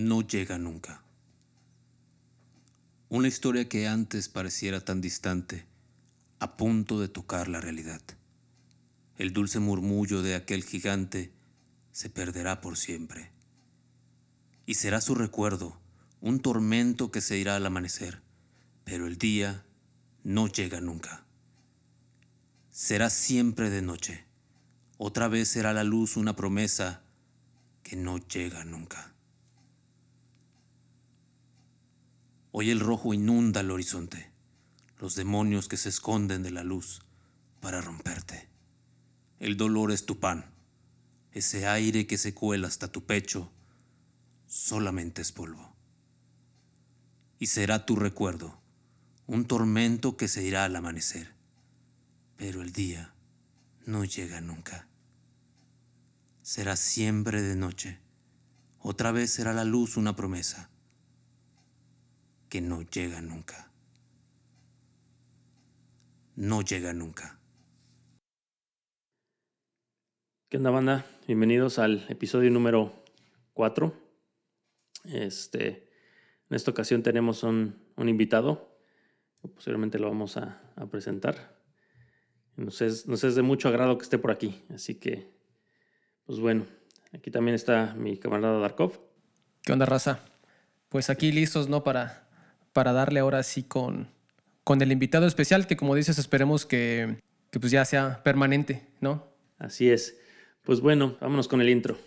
no llega nunca. Una historia que antes pareciera tan distante, a punto de tocar la realidad. El dulce murmullo de aquel gigante se perderá por siempre. Y será su recuerdo un tormento que se irá al amanecer, pero el día no llega nunca. Será siempre de noche. Otra vez será la luz una promesa que no llega nunca. Hoy el rojo inunda el horizonte, los demonios que se esconden de la luz para romperte. El dolor es tu pan, ese aire que se cuela hasta tu pecho, solamente es polvo. Y será tu recuerdo, un tormento que se irá al amanecer, pero el día no llega nunca. Será siempre de noche, otra vez será la luz una promesa que no llega nunca. No llega nunca. ¿Qué onda, banda? Bienvenidos al episodio número 4. Este, en esta ocasión tenemos un, invitado, posiblemente lo vamos a, presentar. Nos es, nos es de mucho agrado que esté por aquí, así que, pues bueno, aquí también está mi camarada Darkov. ¿Qué onda, raza? Pues aquí listos, ¿no? Para para darle ahora sí con, con el invitado especial, que como dices, esperemos que, que pues ya sea permanente, ¿no? Así es. Pues bueno, vámonos con el intro.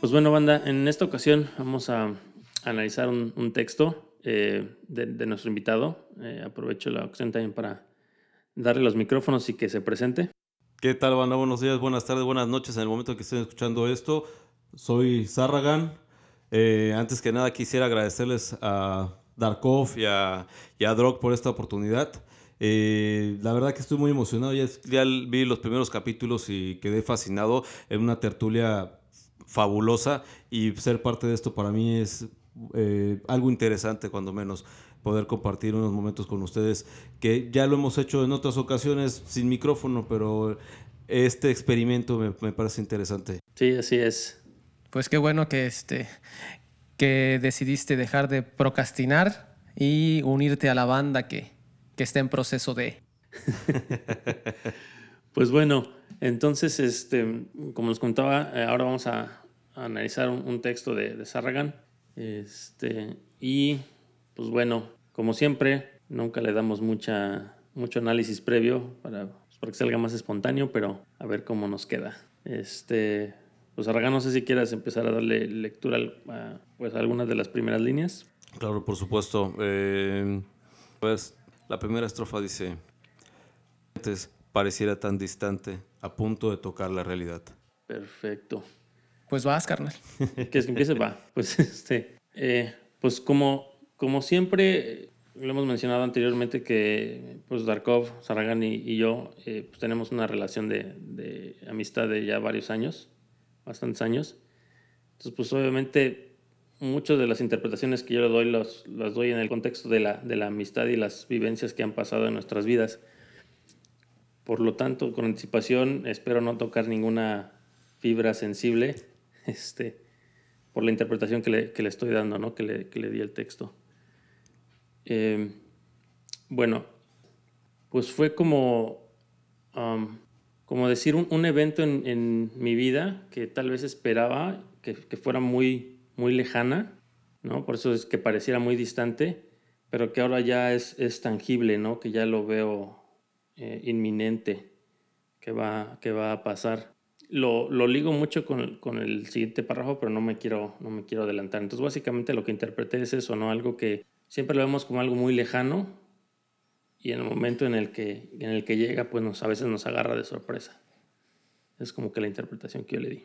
Pues bueno, banda, en esta ocasión vamos a analizar un, texto eh, de, nuestro invitado. Eh, aprovecho la ocasión también para darle los micrófonos y que se presente. ¿Qué tal, banda? Buenos días, buenas tardes, buenas noches en el momento que estén escuchando esto. Soy Sarragan. Eh, antes que nada quisiera agradecerles a Darkov y a, y Drog por esta oportunidad. la verdad que estoy muy emocionado. Ya, vi los primeros capítulos y quedé fascinado en una tertulia fabulosa y ser parte de esto para mí es eh, algo interesante, cuando menos, poder compartir unos momentos con ustedes, que ya lo hemos hecho en otras ocasiones sin micrófono, pero este experimento me, parece interesante. Sí, así es. Pues qué bueno que, este, que decidiste dejar de procrastinar y unirte a la banda que, que está en proceso de... pues bueno, entonces, este, como les contaba, eh, ahora vamos a analizar un, texto de, de Sarragan. Este, y pues bueno, como siempre, nunca le damos mucha, mucho análisis previo para, pues, para que salga más espontáneo, pero a ver cómo nos queda. Este, pues Sarragan, no sé si quieras empezar a darle lectura a, pues, algunas de las primeras líneas. Claro, por supuesto. Eh, pues la primera estrofa dice, pareciera tan distante, a punto de tocar la realidad. Perfecto. Pues vas, carnal. ¿Quieres que empiece? Va. Pues, este, eh, pues como, como siempre, lo hemos mencionado anteriormente que pues Darkov, Saragan y, yo eh, pues tenemos una relación de, de, amistad de ya varios años, bastantes años. Entonces, pues obviamente muchas de las interpretaciones que yo le doy las, las doy en el contexto de la, de la amistad y las vivencias que han pasado en nuestras vidas. Por lo tanto, con anticipación, espero no tocar ninguna fibra sensible este, por la interpretación que le, estoy dando, ¿no? que, le, di el texto. Eh, bueno, pues fue como, como decir un, evento en, mi vida que tal vez esperaba que, que, fuera muy, muy lejana, ¿no? por eso es que pareciera muy distante, pero que ahora ya es, es tangible, ¿no? que ya lo veo eh, inminente, que va, que va a pasar lo, lo ligo mucho con, con, el siguiente párrafo, pero no me, quiero, no me quiero adelantar. Entonces, básicamente lo que interpreté es eso, ¿no? Algo que siempre lo vemos como algo muy lejano y en el momento en el que, en el que llega, pues nos, a veces nos agarra de sorpresa. Es como que la interpretación que yo le di.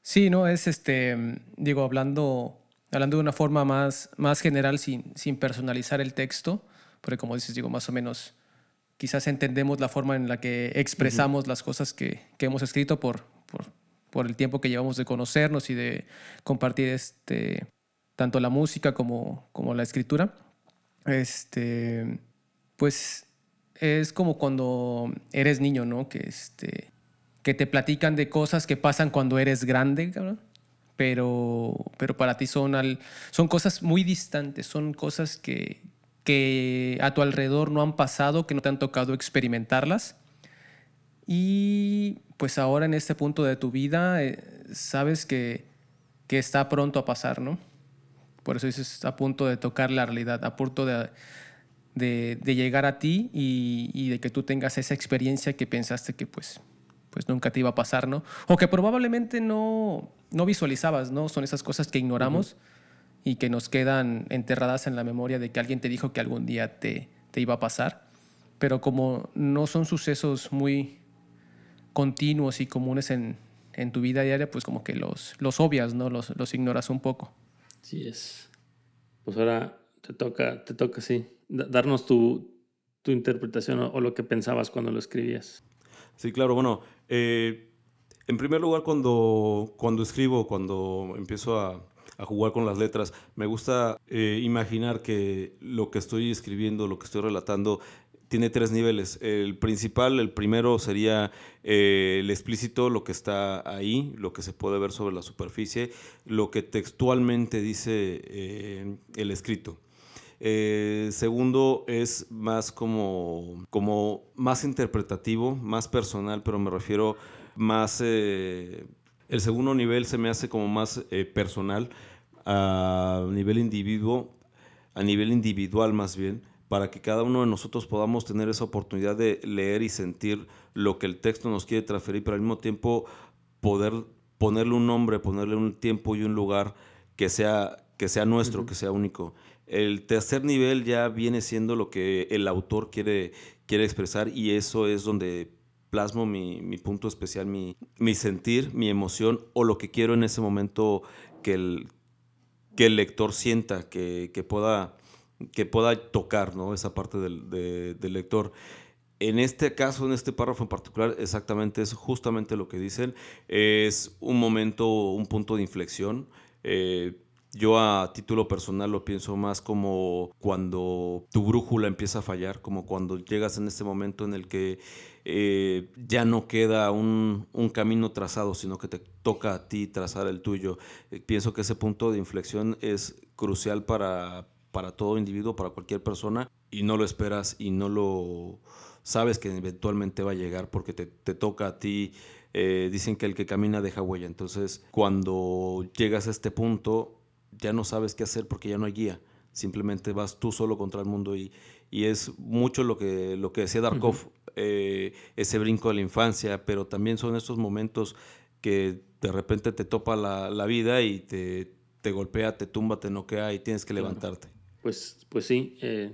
Sí, no, es este, digo, hablando, hablando de una forma más, más general, sin, sin personalizar el texto, porque como dices, digo, más o menos quizás entendemos la forma en la que expresamos las cosas que, que hemos escrito por, por, por, el tiempo que llevamos de conocernos y de compartir este, tanto la música como, como la escritura. Este, pues es como cuando eres niño, ¿no? Que, este, que te platican de cosas que pasan cuando eres grande, Pero, pero para ti son, al, son cosas muy distantes, son cosas que, que a tu alrededor no han pasado, que no te han tocado experimentarlas. Y pues ahora en este punto de tu vida eh, sabes que, que, está pronto a pasar, ¿no? Por eso dices a punto de tocar la realidad, a punto de, de, de llegar a ti y, y, de que tú tengas esa experiencia que pensaste que pues, pues nunca te iba a pasar, ¿no? O que probablemente no, no visualizabas, ¿no? Son esas cosas que ignoramos. Uh -huh y que nos quedan enterradas en la memoria de que alguien te dijo que algún día te, te iba a pasar. Pero como no son sucesos muy continuos y comunes en, en tu vida diaria, pues como que los, los obvias, ¿no? Los, los ignoras un poco. Sí es. Pues ahora te toca, te toca, sí, darnos tu, tu interpretación o, o, lo que pensabas cuando lo escribías. Sí, claro, bueno, eh, en primer lugar cuando, cuando escribo, cuando empiezo a, a jugar con las letras. Me gusta eh, imaginar que lo que estoy escribiendo, lo que estoy relatando, tiene tres niveles. El principal, el primero sería eh, el explícito, lo que está ahí, lo que se puede ver sobre la superficie, lo que textualmente dice eh, el escrito. Segundo es más como, como más interpretativo, más personal, pero me refiero más el segundo nivel se me hace como más eh, personal, a nivel individuo, a nivel individual más bien, para que cada uno de nosotros podamos tener esa oportunidad de leer y sentir lo que el texto nos quiere transferir, pero al mismo tiempo poder ponerle un nombre, ponerle un tiempo y un lugar que sea, que sea nuestro, uh -huh. que sea único. El tercer nivel ya viene siendo lo que el autor quiere, quiere expresar y eso es donde plasmo mi, mi punto especial, mi, mi, sentir, mi emoción o lo que quiero en ese momento que el, que el lector sienta, que, que, pueda, que pueda tocar ¿no? esa parte del, de, del, lector. En este caso, en este párrafo en particular, exactamente es justamente lo que dicen. Es un momento, un punto de inflexión. Eh, yo a título personal lo pienso más como cuando tu brújula empieza a fallar, como cuando llegas en este momento en el que eh, ya no queda un, un, camino trazado, sino que te toca a ti trazar el tuyo. Eh, pienso que ese punto de inflexión es crucial para, para todo individuo, para cualquier persona, y no lo esperas y no lo sabes que eventualmente va a llegar porque te, te toca a ti. Eh, dicen que el que camina deja huella. Entonces, cuando llegas a este punto, ya no sabes qué hacer porque ya no hay guía. Simplemente vas tú solo contra el mundo y, y es mucho lo que, lo que decía Darkov, uh -huh. eh, ese brinco de la infancia, pero también son estos momentos que de repente te topa la, la vida y te, te, golpea, te tumba, te noquea y tienes que levantarte. Pues, pues sí, eh,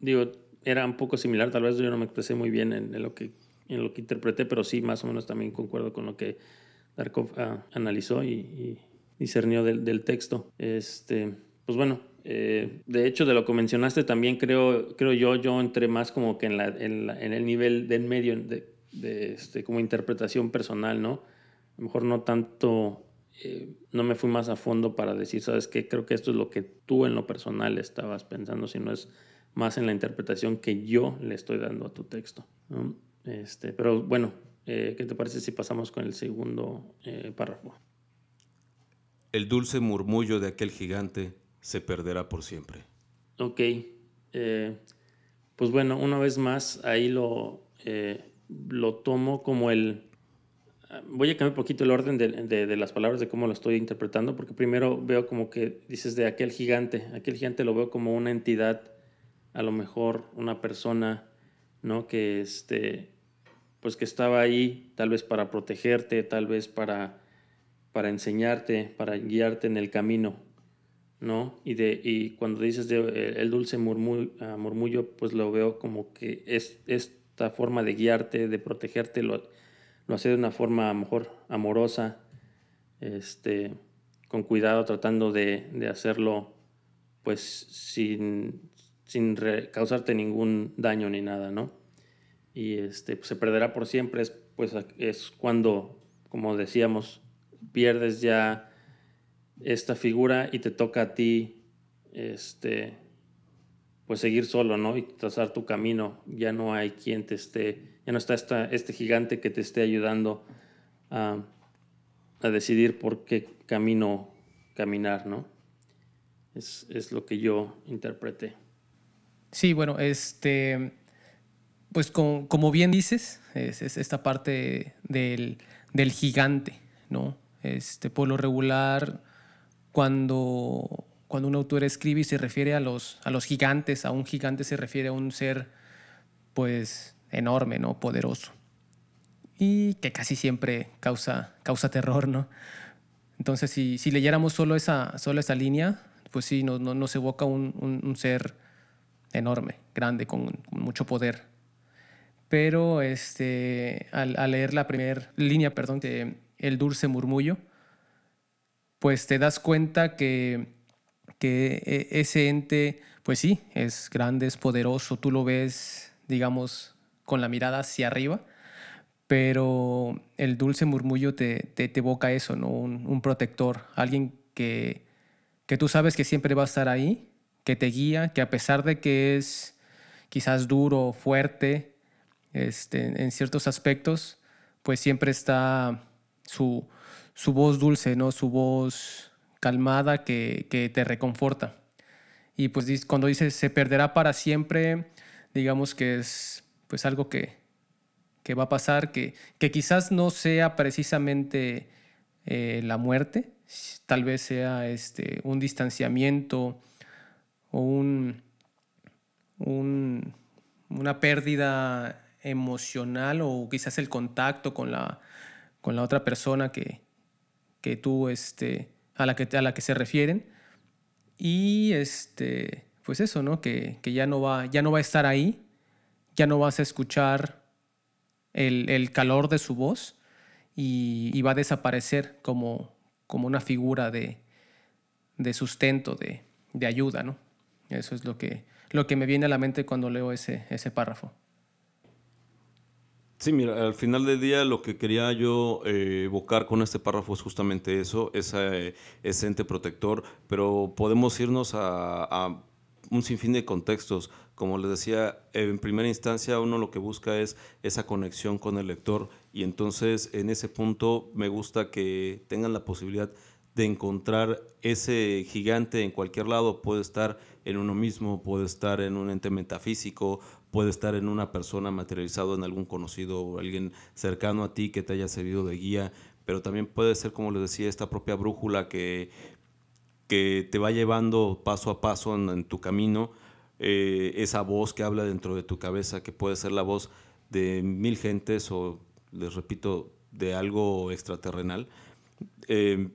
digo, era un poco similar, tal vez yo no me expresé muy bien en, en, lo, que, en lo que interpreté, pero sí, más o menos también concuerdo con lo que Darkov ah, analizó y, y discernió del, del, texto. Este, pues bueno, eh, de hecho, de lo que mencionaste, también creo, creo yo, yo entré más como que en, el nivel del medio, de, este, como interpretación personal, ¿no? A lo mejor no tanto, eh, no me fui más a fondo para decir, ¿sabes qué? Creo que esto es lo que tú en lo personal estabas pensando, sino es más en la interpretación que yo le estoy dando a tu texto. Este, pero bueno, eh, ¿qué te parece si pasamos con el segundo párrafo? El dulce murmullo de aquel gigante se perderá por siempre. Ok. Eh, pues bueno, una vez más, ahí lo, eh, lo tomo como el... Voy a cambiar un poquito el orden de, de, de, las palabras, de cómo lo estoy interpretando, porque primero veo como que dices de aquel gigante. Aquel gigante lo veo como una entidad, a lo mejor una persona, ¿no? Que, este, pues que estaba ahí tal vez para protegerte, tal vez para para enseñarte, para guiarte en el camino, ¿no? Y, de, y cuando dices de, eh, el dulce murmullo, uh, murmullo, pues lo veo como que es esta forma de guiarte, de protegerte, lo, lo hace de una forma a lo mejor amorosa, este, con cuidado, tratando de, de hacerlo pues sin, sin causarte ningún daño ni nada, ¿no? y este, pues, se perderá por siempre, es, pues, es cuando, como decíamos, pierdes ya esta figura y te toca a ti este, pues seguir solo, ¿no? Y trazar tu camino. Ya no hay quien te esté, ya no está esta, este gigante que te esté ayudando a, a decidir por qué camino caminar, ¿no? Es, es, lo que yo interpreté. Sí, bueno, este, pues como, como bien dices, es, es esta parte del, del, gigante, ¿no? Este, por regular, cuando cuando un autor escribe y se refiere a los, a los gigantes, a un gigante se refiere a un ser pues enorme, ¿no? Poderoso. Y que casi siempre causa, causa terror, ¿no? Entonces, si, si leyéramos solo esa, solo esa línea, pues sí, nos, no, nos evoca un, un, ser enorme, grande, con, mucho poder. Pero este, al, al leer la primera línea, perdón, de El dulce murmullo, pues te das cuenta que que e, ese ente, pues sí, es grande, es poderoso, tú lo ves, digamos, con la mirada hacia arriba, pero el dulce murmullo te, te, evoca eso, ¿no? Un, protector, alguien que, que tú sabes que siempre va a estar ahí, que te guía, que a pesar de que es quizás duro, fuerte, este, en ciertos aspectos, pues siempre está su, su voz dulce, ¿no? Su voz calmada que, que te reconforta. Y pues cuando dices se perderá para siempre, digamos que es pues algo que, que va a pasar, que, que quizás no sea precisamente eh, la muerte, tal vez sea este, un distanciamiento o un, un, una pérdida emocional o quizás el contacto con la, con la otra persona que, que tú este, a la que, a la que se refieren. Y este, pues eso, ¿no? Que, que, ya, no va, ya no va a estar ahí, ya no vas a escuchar el, el calor de su voz y, va a desaparecer como, como una figura de, de sustento, de, de, ayuda, ¿no? Eso es lo que, lo que me viene a la mente cuando leo ese, ese párrafo. Sí, mira, al final del día lo que quería yo eh, evocar con este párrafo es justamente eso, ese, ese ente protector, pero podemos irnos a, a, un sinfín de contextos. Como les decía, en primera instancia uno lo que busca es esa conexión con el lector y entonces en ese punto me gusta que tengan la posibilidad de encontrar ese gigante en cualquier lado, puede estar en uno mismo, puede estar en un ente metafísico, puede estar en una persona materializado en algún conocido o alguien cercano a ti que te haya servido de guía, pero también puede ser, como les decía, esta propia brújula que, que te va llevando paso a paso en, tu camino, eh, esa voz que habla dentro de tu cabeza, que puede ser la voz de mil gentes o, les repito, de algo extraterrenal. Eh,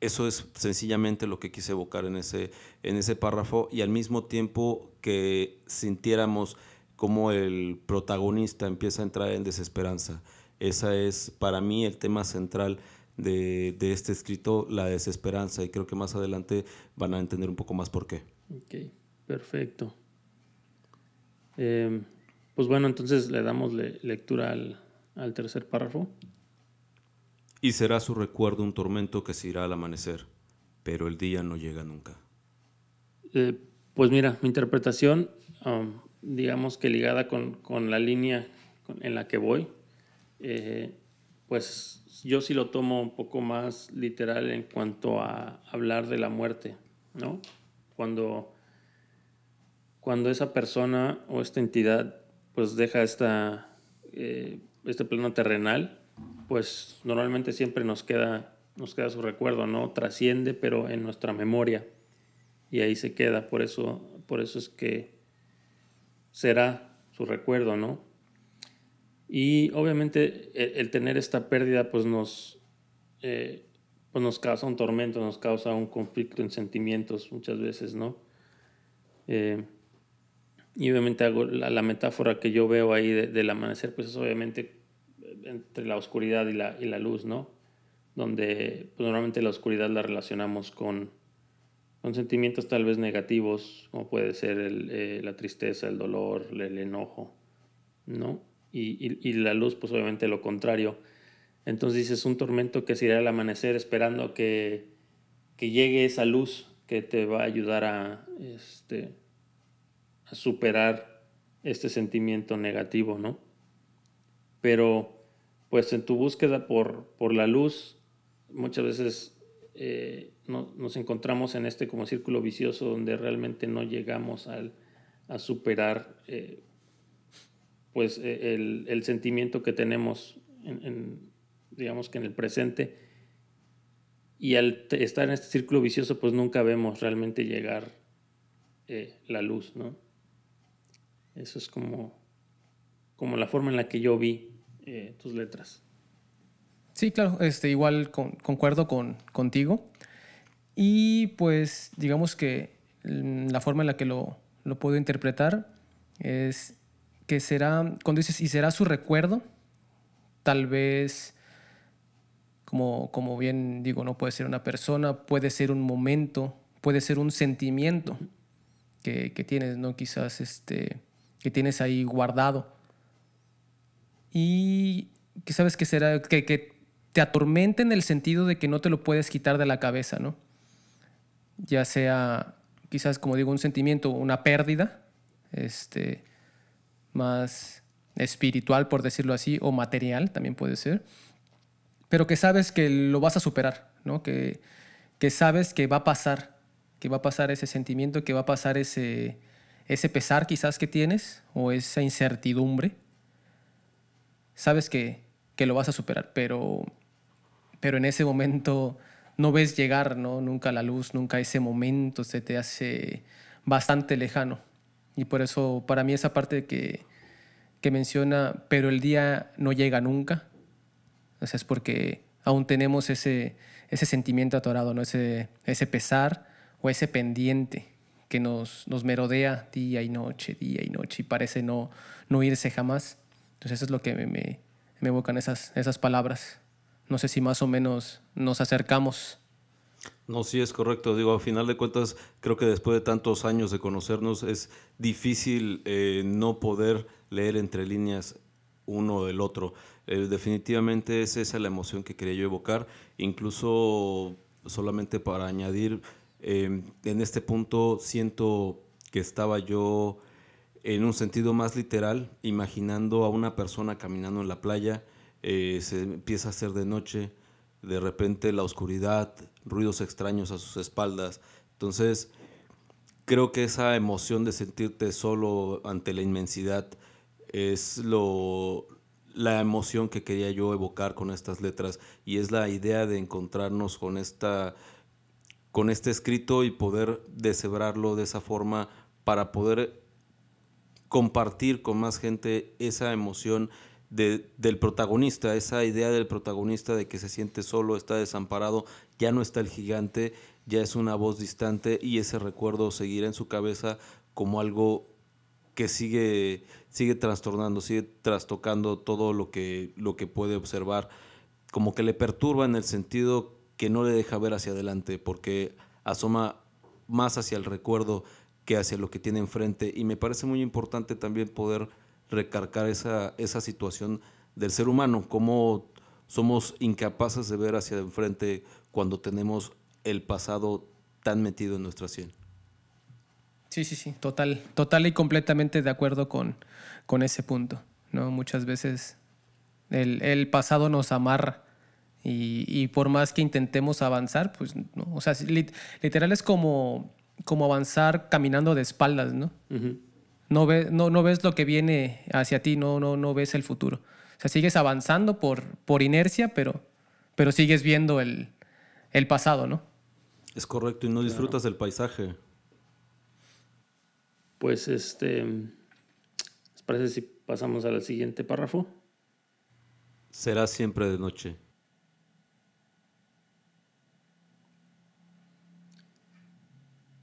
eso es sencillamente lo que quise evocar en ese, en ese párrafo y al mismo tiempo que sintiéramos como el protagonista empieza a entrar en desesperanza. Esa es para mí el tema central de, de, este escrito, la desesperanza, y creo que más adelante van a entender un poco más por qué. Ok, perfecto. Eh, pues bueno, entonces le damos lectura al, al tercer párrafo. Y será su recuerdo un tormento que se irá al amanecer, pero el día no llega nunca. Eh, pues mira, mi interpretación, um, digamos que ligada con, con la línea en la que voy, eh, pues yo sí lo tomo un poco más literal en cuanto a hablar de la muerte, ¿no? Cuando, cuando esa persona o esta entidad pues deja esta, eh, este plano terrenal, pues normalmente siempre nos queda, nos queda su recuerdo, ¿no? Trasciende, pero en nuestra memoria. Y ahí se queda, por eso, por eso es que será su recuerdo, ¿no? Y obviamente el, tener esta pérdida, pues nos, eh, pues nos causa un tormento, nos causa un conflicto en sentimientos muchas veces, ¿no? Eh, y obviamente hago la, metáfora que yo veo ahí del amanecer, pues es obviamente entre la oscuridad y la, y la luz, ¿no? Donde pues, normalmente la oscuridad la relacionamos con, con sentimientos tal vez negativos, como puede ser eh, la tristeza, el dolor, el, enojo. ¿no? Y, la luz, pues obviamente lo contrario. Entonces dices, un tormento que se irá al amanecer esperando que, que llegue esa luz que te va a ayudar a, este, a superar este sentimiento negativo, ¿no? Pero pues en tu búsqueda por, por la luz, muchas veces eh, nos encontramos en este como círculo vicioso donde realmente no llegamos a superar eh, pues e, el, sentimiento que tenemos en, digamos que en el presente y al estar en este círculo vicioso pues nunca vemos realmente llegar eh, la luz, ¿no? Eso es como, como la forma en la que yo vi eh, tus letras. Sí, claro, este, igual concuerdo con, contigo. Y pues digamos que mm, la forma en la que lo, lo puedo interpretar es que será, cuando dices, y será su recuerdo, tal vez, como, como bien digo, no puede ser una persona, puede ser un momento, puede ser un sentimiento que, que tienes, ¿no? Quizás este, que tienes ahí guardado. Y que sabes que será, que, que te atormenta en el sentido de que no te lo puedes quitar de la cabeza, ¿no? Ya sea, quizás, como digo, un sentimiento, una pérdida, este, más espiritual, por decirlo así, o material, también puede ser, pero que sabes que lo vas a superar, ¿no? que, que sabes que va a pasar, que va a pasar ese sentimiento, que va a pasar ese, ese pesar quizás que tienes, o esa incertidumbre, sabes que, que lo vas a superar, pero, pero en ese momento no ves llegar, ¿no? Nunca la luz, nunca ese momento se te hace bastante lejano. Y por eso, para mí, esa parte que, que menciona, pero el día no llega nunca, o sea, es porque aún tenemos ese, ese sentimiento atorado, ¿no? ese, ese pesar o ese pendiente que nos, nos merodea día y noche, día y noche, y parece no, no irse jamás. Entonces, eso es lo que me, me, me evocan esas, esas palabras. No sé si más o menos nos acercamos no, sí es correcto. Digo, a final de cuentas, creo que después de tantos años de conocernos es difícil eh, no poder leer entre líneas uno del otro. Eh, definitivamente es esa la emoción que quería yo evocar. Incluso solamente para añadir, eh, en este punto siento que estaba yo en un sentido más literal, imaginando a una persona caminando en la playa, se empieza a hacer de noche, de repente la oscuridad, ruidos extraños a sus espaldas. Entonces, creo que esa emoción de sentirte solo ante la inmensidad es lo, la emoción que quería yo evocar con estas letras y es la idea de encontrarnos con esta con este escrito y poder deshebrarlo de esa forma para poder compartir con más gente esa emoción del protagonista, esa idea del protagonista de que se siente solo, está desamparado, ya no está el gigante, ya es una voz distante y ese recuerdo seguirá en su cabeza como algo que sigue, sigue trastornando, sigue trastocando todo lo que, lo que puede observar, como que le perturba en el sentido que no le deja ver hacia adelante, porque asoma más hacia el recuerdo que hacia lo que tiene enfrente. Y me parece muy importante también poder recargar esa, esa situación del ser humano, cómo somos incapaces de ver hacia enfrente cuando tenemos el pasado tan metido en nuestra sien. Sí, sí, sí, total, total y completamente de acuerdo con, con ese punto. ¿no? Muchas veces el, pasado nos amarra y, por más que intentemos avanzar, pues no. O sea, literal es como, como avanzar caminando de espaldas, ¿no? No, no, ves lo que viene hacia ti, no, no, no ves el futuro. O sea, sigues avanzando por, por inercia, pero, pero sigues viendo el, pasado, ¿no? Es correcto, y no disfrutas del paisaje. Pues este, ¿les parece si pasamos al siguiente párrafo? Será siempre de noche.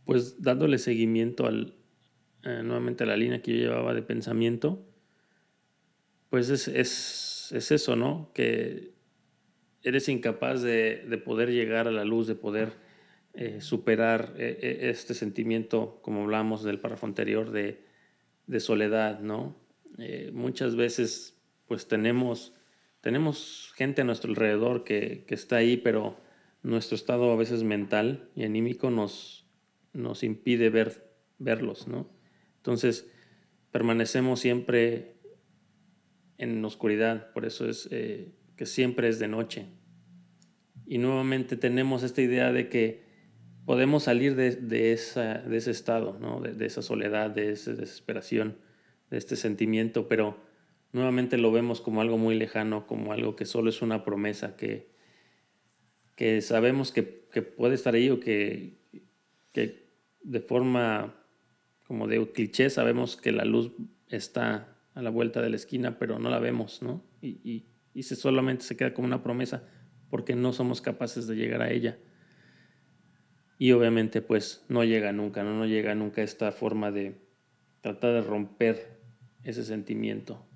Pues dándole seguimiento al, eh, nuevamente la línea que yo llevaba de pensamiento, pues es, es, eso, ¿no? Que eres incapaz de, poder llegar a la luz, de poder eh, superar eh, este sentimiento, como hablamos del párrafo anterior, de, soledad, ¿no? Muchas veces pues tenemos, tenemos gente a nuestro alrededor que, que, está ahí, pero nuestro estado a veces mental y anímico nos, nos impide ver, verlos, ¿no? Entonces permanecemos siempre en oscuridad, por eso es eh, que siempre es de noche. Y nuevamente tenemos esta idea de que podemos salir de, de, ese estado, ¿no? de, de, esa soledad, de esa desesperación, de este sentimiento, pero nuevamente lo vemos como algo muy lejano, como algo que solo es una promesa, que, que sabemos que, que puede estar ahí o que, que de forma como de cliché sabemos que la luz está a la vuelta de la esquina, pero no la vemos, ¿no? Y, se solamente se queda como una promesa porque no somos capaces de llegar a ella. Y obviamente pues no llega nunca, no, no llega nunca esta forma de tratar de romper ese sentimiento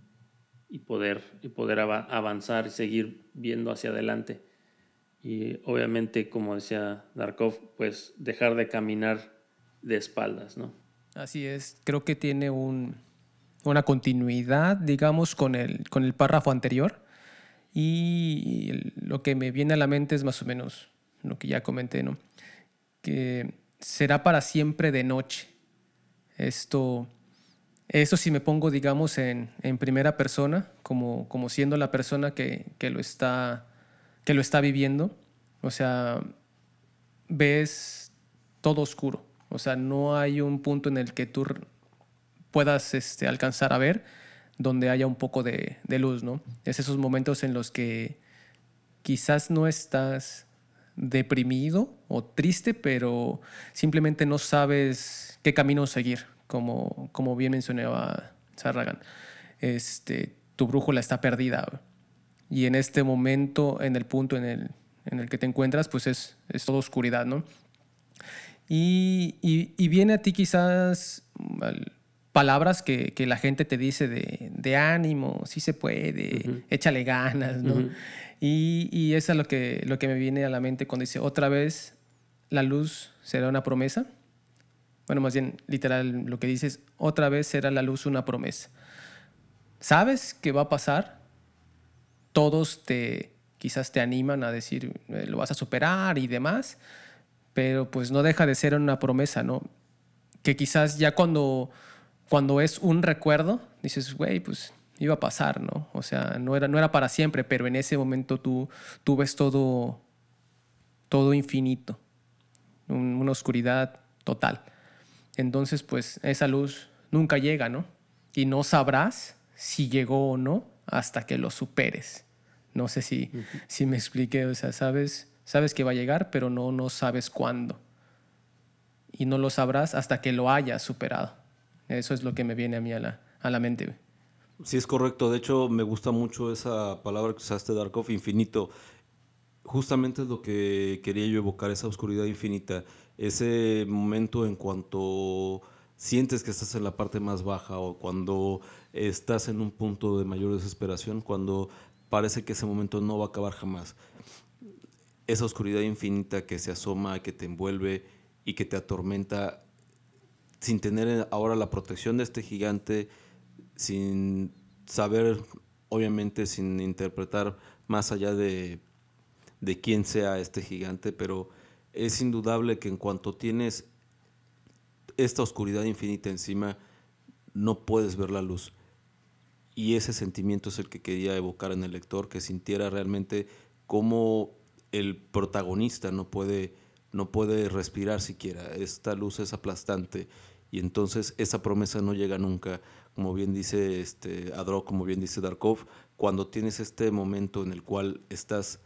y poder, y poder avanzar y seguir viendo hacia adelante. Y obviamente, como decía Darkov, pues dejar de caminar de espaldas, ¿no? Así es, creo que tiene un, una continuidad, digamos, con el, párrafo anterior. Y lo que me viene a la mente es más o menos lo que ya comenté, ¿no? Que será para siempre de noche. Esto, eso si me pongo, digamos, en, primera persona, como, siendo la persona que, lo está, que lo está viviendo. O sea, ves todo oscuro. O sea, no hay un punto en el que tú puedas este, alcanzar a ver donde haya un poco de, luz, ¿no? Es esos momentos en los que quizás no estás deprimido o triste, pero simplemente no sabes qué camino seguir, como, como bien mencionaba Sarragan. Este, tu brújula está perdida. Y en este momento, en el punto en el, en el que te encuentras, pues es, es toda oscuridad, ¿no? Y, y, y, viene a ti quizás palabras que, que la gente te dice de, de, ánimo, sí se puede, uh -huh. échale ganas, ¿no? Uh -huh. y, y, eso es lo que, lo que me viene a la mente cuando dice, otra vez la luz será una promesa. Bueno, más bien literal lo que dices, otra vez será la luz una promesa. ¿Sabes qué va a pasar? Todos te quizás te animan a decir, eh, lo vas a superar y demás, pero pues no deja de ser una promesa, ¿no? Que quizás ya cuando, cuando es un recuerdo, dices, güey, pues iba a pasar, ¿no? O sea, no era, no era para siempre, pero en ese momento tú, tú ves todo, todo infinito, un, una oscuridad total. Entonces, pues esa luz nunca llega, ¿no? Y no sabrás si llegó o no hasta que lo superes. No sé si, uh -huh. si me expliqué, o sea, sabes sabes que va a llegar, pero no, no sabes cuándo. Y no lo sabrás hasta que lo hayas superado. Eso es lo que me viene a mí a la, a la mente. Sí, es correcto. De hecho, me gusta mucho esa palabra que usaste, Darkov, infinito. Justamente es lo que quería yo evocar, esa oscuridad infinita. Ese momento en cuanto sientes que estás en la parte más baja o cuando estás en un punto de mayor desesperación, cuando parece que ese momento no va a acabar jamás esa oscuridad infinita que se asoma, que te envuelve y que te atormenta sin tener ahora la protección de este gigante, sin saber, obviamente, sin interpretar más allá de, de quién sea este gigante, pero es indudable que en cuanto tienes esta oscuridad infinita encima, no puedes ver la luz. Y ese sentimiento es el que quería evocar en el lector, que sintiera realmente cómo el protagonista no puede, no puede respirar siquiera. Esta luz es aplastante y entonces esa promesa no llega nunca. Como bien dice este, Adro, como bien dice Darkov, cuando tienes este momento en el cual estás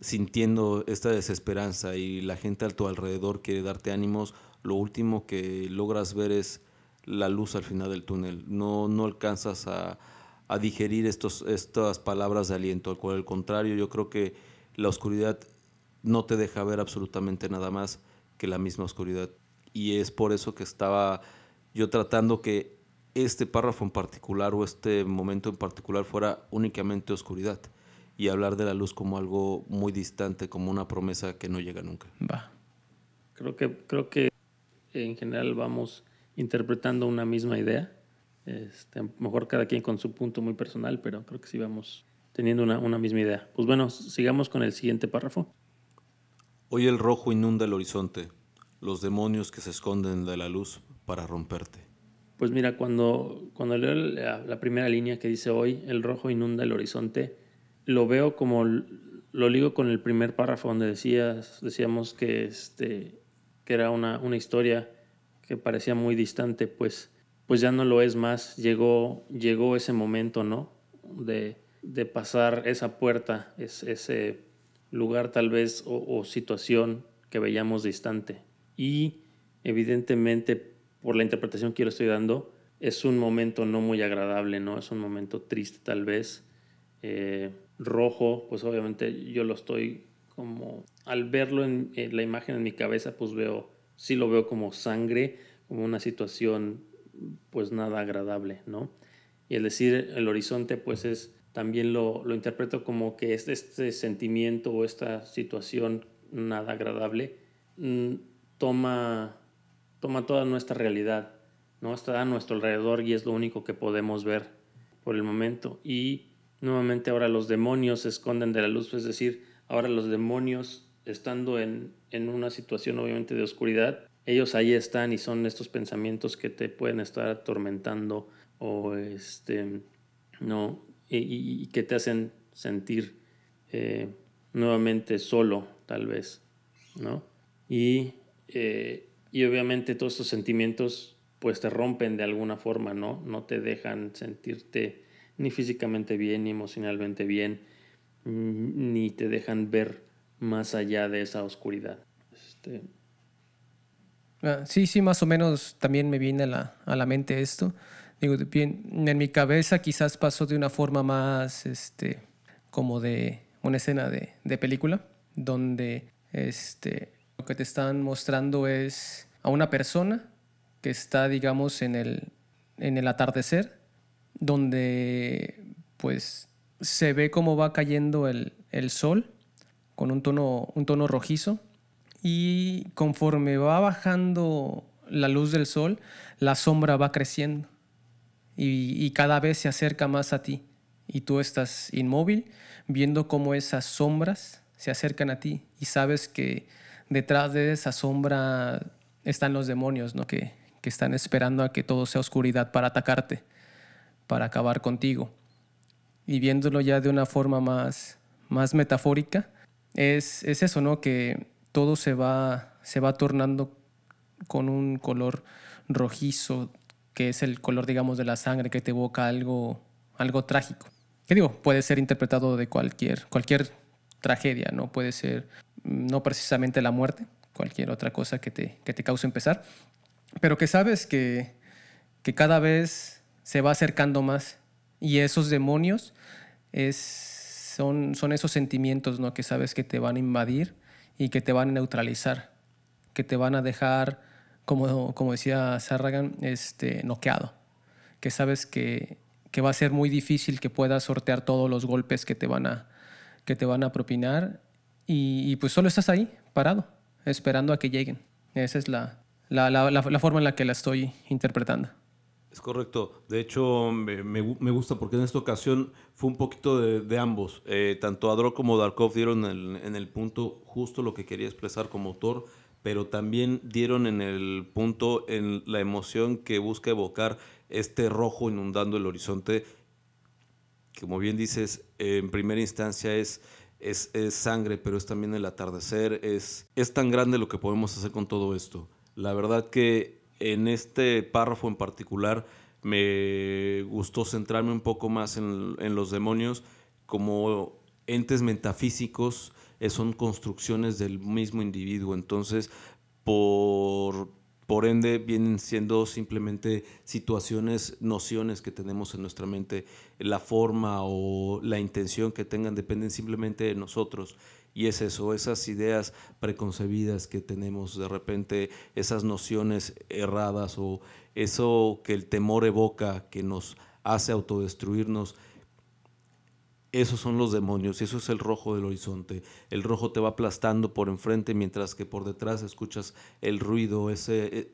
sintiendo esta desesperanza y la gente a tu alrededor quiere darte ánimos, lo último que logras ver es la luz al final del túnel. No, no alcanzas a, digerir estos, estas palabras de aliento. El contrario, yo creo que la oscuridad no te deja ver absolutamente nada más que la misma oscuridad. Y es por eso que estaba yo tratando que este párrafo en particular o este momento en particular fuera únicamente oscuridad y hablar de la luz como algo muy distante, como una promesa que no llega nunca. Va. Creo que, creo que en general vamos interpretando una misma idea Este, mejor cada quien con su punto muy personal, pero creo que sí vamos teniendo una, una misma idea. Pues bueno, sigamos con el siguiente párrafo. Hoy el rojo inunda el horizonte, los demonios que se esconden de la luz para romperte. Pues mira, cuando, cuando leo la, la primera línea que dice hoy, el rojo inunda el horizonte, lo veo como, lo ligo con el primer párrafo donde decías, decíamos que, este, que era una, una historia que parecía muy distante, pues, pues ya no lo es más. Llegó, llegó ese momento, ¿no? De, de pasar esa puerta, es, ese lugar tal vez o, situación que veíamos distante. Y evidentemente, por la interpretación que yo le estoy dando, es un momento no muy agradable, ¿no? Es un momento triste tal vez. Eh, rojo, pues obviamente yo lo estoy como, al verlo en, en, la imagen en mi cabeza, pues veo, sí lo veo como sangre, como una situación pues nada agradable, ¿no? Y el decir el horizonte, pues es, también lo, lo interpreto como que este, este sentimiento o esta situación nada agradable mmm, toma, toma toda nuestra realidad, ¿no? Está a nuestro alrededor y es lo único que podemos ver por el momento. Y nuevamente ahora los demonios se esconden de la luz, es decir, ahora los demonios estando en, en una situación obviamente de oscuridad, ellos ahí están y son estos pensamientos que te pueden estar atormentando o este, no, y, que te hacen sentir eh, nuevamente solo, tal vez, ¿no? Y, eh, y obviamente todos estos sentimientos pues te rompen de alguna forma, ¿no? No te dejan sentirte ni físicamente bien, ni emocionalmente bien, ni te dejan ver más allá de esa oscuridad. Este... Sí, sí, más o menos también me viene a la, a la mente esto. Digo, bien, en mi cabeza quizás pasó de una forma más, este, como de una escena de, de película, donde este, lo que te están mostrando es a una persona que está, digamos, en el, en el atardecer, donde pues se ve cómo va cayendo el, el sol con un tono, un tono rojizo. Y conforme va bajando la luz del sol, la sombra va creciendo y, cada vez se acerca más a ti y tú estás inmóvil viendo cómo esas sombras se acercan a ti y sabes que detrás de esa sombra están los demonios, ¿no? que, que están esperando a que todo sea oscuridad para atacarte, para acabar contigo. Y viéndolo ya de una forma más, más metafórica, es, es eso, ¿no? que todo se va, se va tornando con un color rojizo, que es el color, digamos, de la sangre que te evoca algo, algo trágico. ¿Qué digo? Puede ser interpretado de cualquier, cualquier tragedia, ¿no? Puede ser no precisamente la muerte, cualquier otra cosa que te, que te cause empezar, pero que sabes que, que cada vez se va acercando más y esos demonios es, son, son esos sentimientos ¿no? que sabes que te van a invadir y que te van a neutralizar, que te van a dejar, como, como decía Sarragan, este, noqueado, que sabes que, que va a ser muy difícil que puedas sortear todos los golpes que te van a, que te van a propinar y, y, pues solo estás ahí, parado, esperando a que lleguen. Esa es la, la, la, la, forma en la que la estoy interpretando. Es correcto. De hecho, me, me, me, gusta porque en esta ocasión fue un poquito de, de ambos. Eh, tanto Adro como Darkov dieron el, en el punto justo lo que quería expresar como autor, pero también dieron en el punto en la emoción que busca evocar este rojo inundando el horizonte. Como bien dices, en primera instancia es es, es, sangre, pero es también el atardecer, es, es tan grande lo que podemos hacer con todo esto. La verdad que en este párrafo en particular me gustó centrarme un poco más en, en los demonios como entes metafísicos, son construcciones del mismo individuo, entonces por por ende, vienen siendo simplemente situaciones, nociones que tenemos en nuestra mente. La forma o la intención que tengan dependen simplemente de nosotros. Y es eso, esas ideas preconcebidas que tenemos de repente, esas nociones erradas o eso que el temor evoca, que nos hace autodestruirnos, esos son los demonios, eso es el rojo del horizonte. El rojo te va aplastando por enfrente mientras que por detrás escuchas el ruido, ese,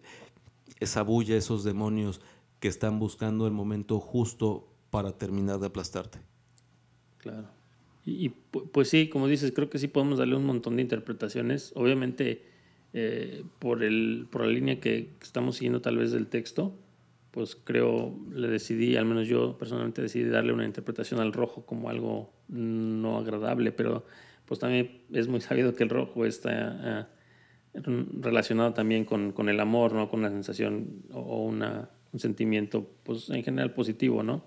esa bulla, esos demonios que están buscando el momento justo para terminar de aplastarte. Claro. Y, pues sí, como dices, creo que sí podemos darle un montón de interpretaciones. Obviamente, eh, por, el, por la línea que estamos siguiendo tal vez del texto, pues creo, le decidí, al menos yo personalmente decidí darle una interpretación al rojo como algo no agradable, pero pues también es muy sabido que el rojo está eh, relacionado también con, con, el amor, ¿no? Con una sensación o una, un sentimiento, pues en general positivo, ¿no?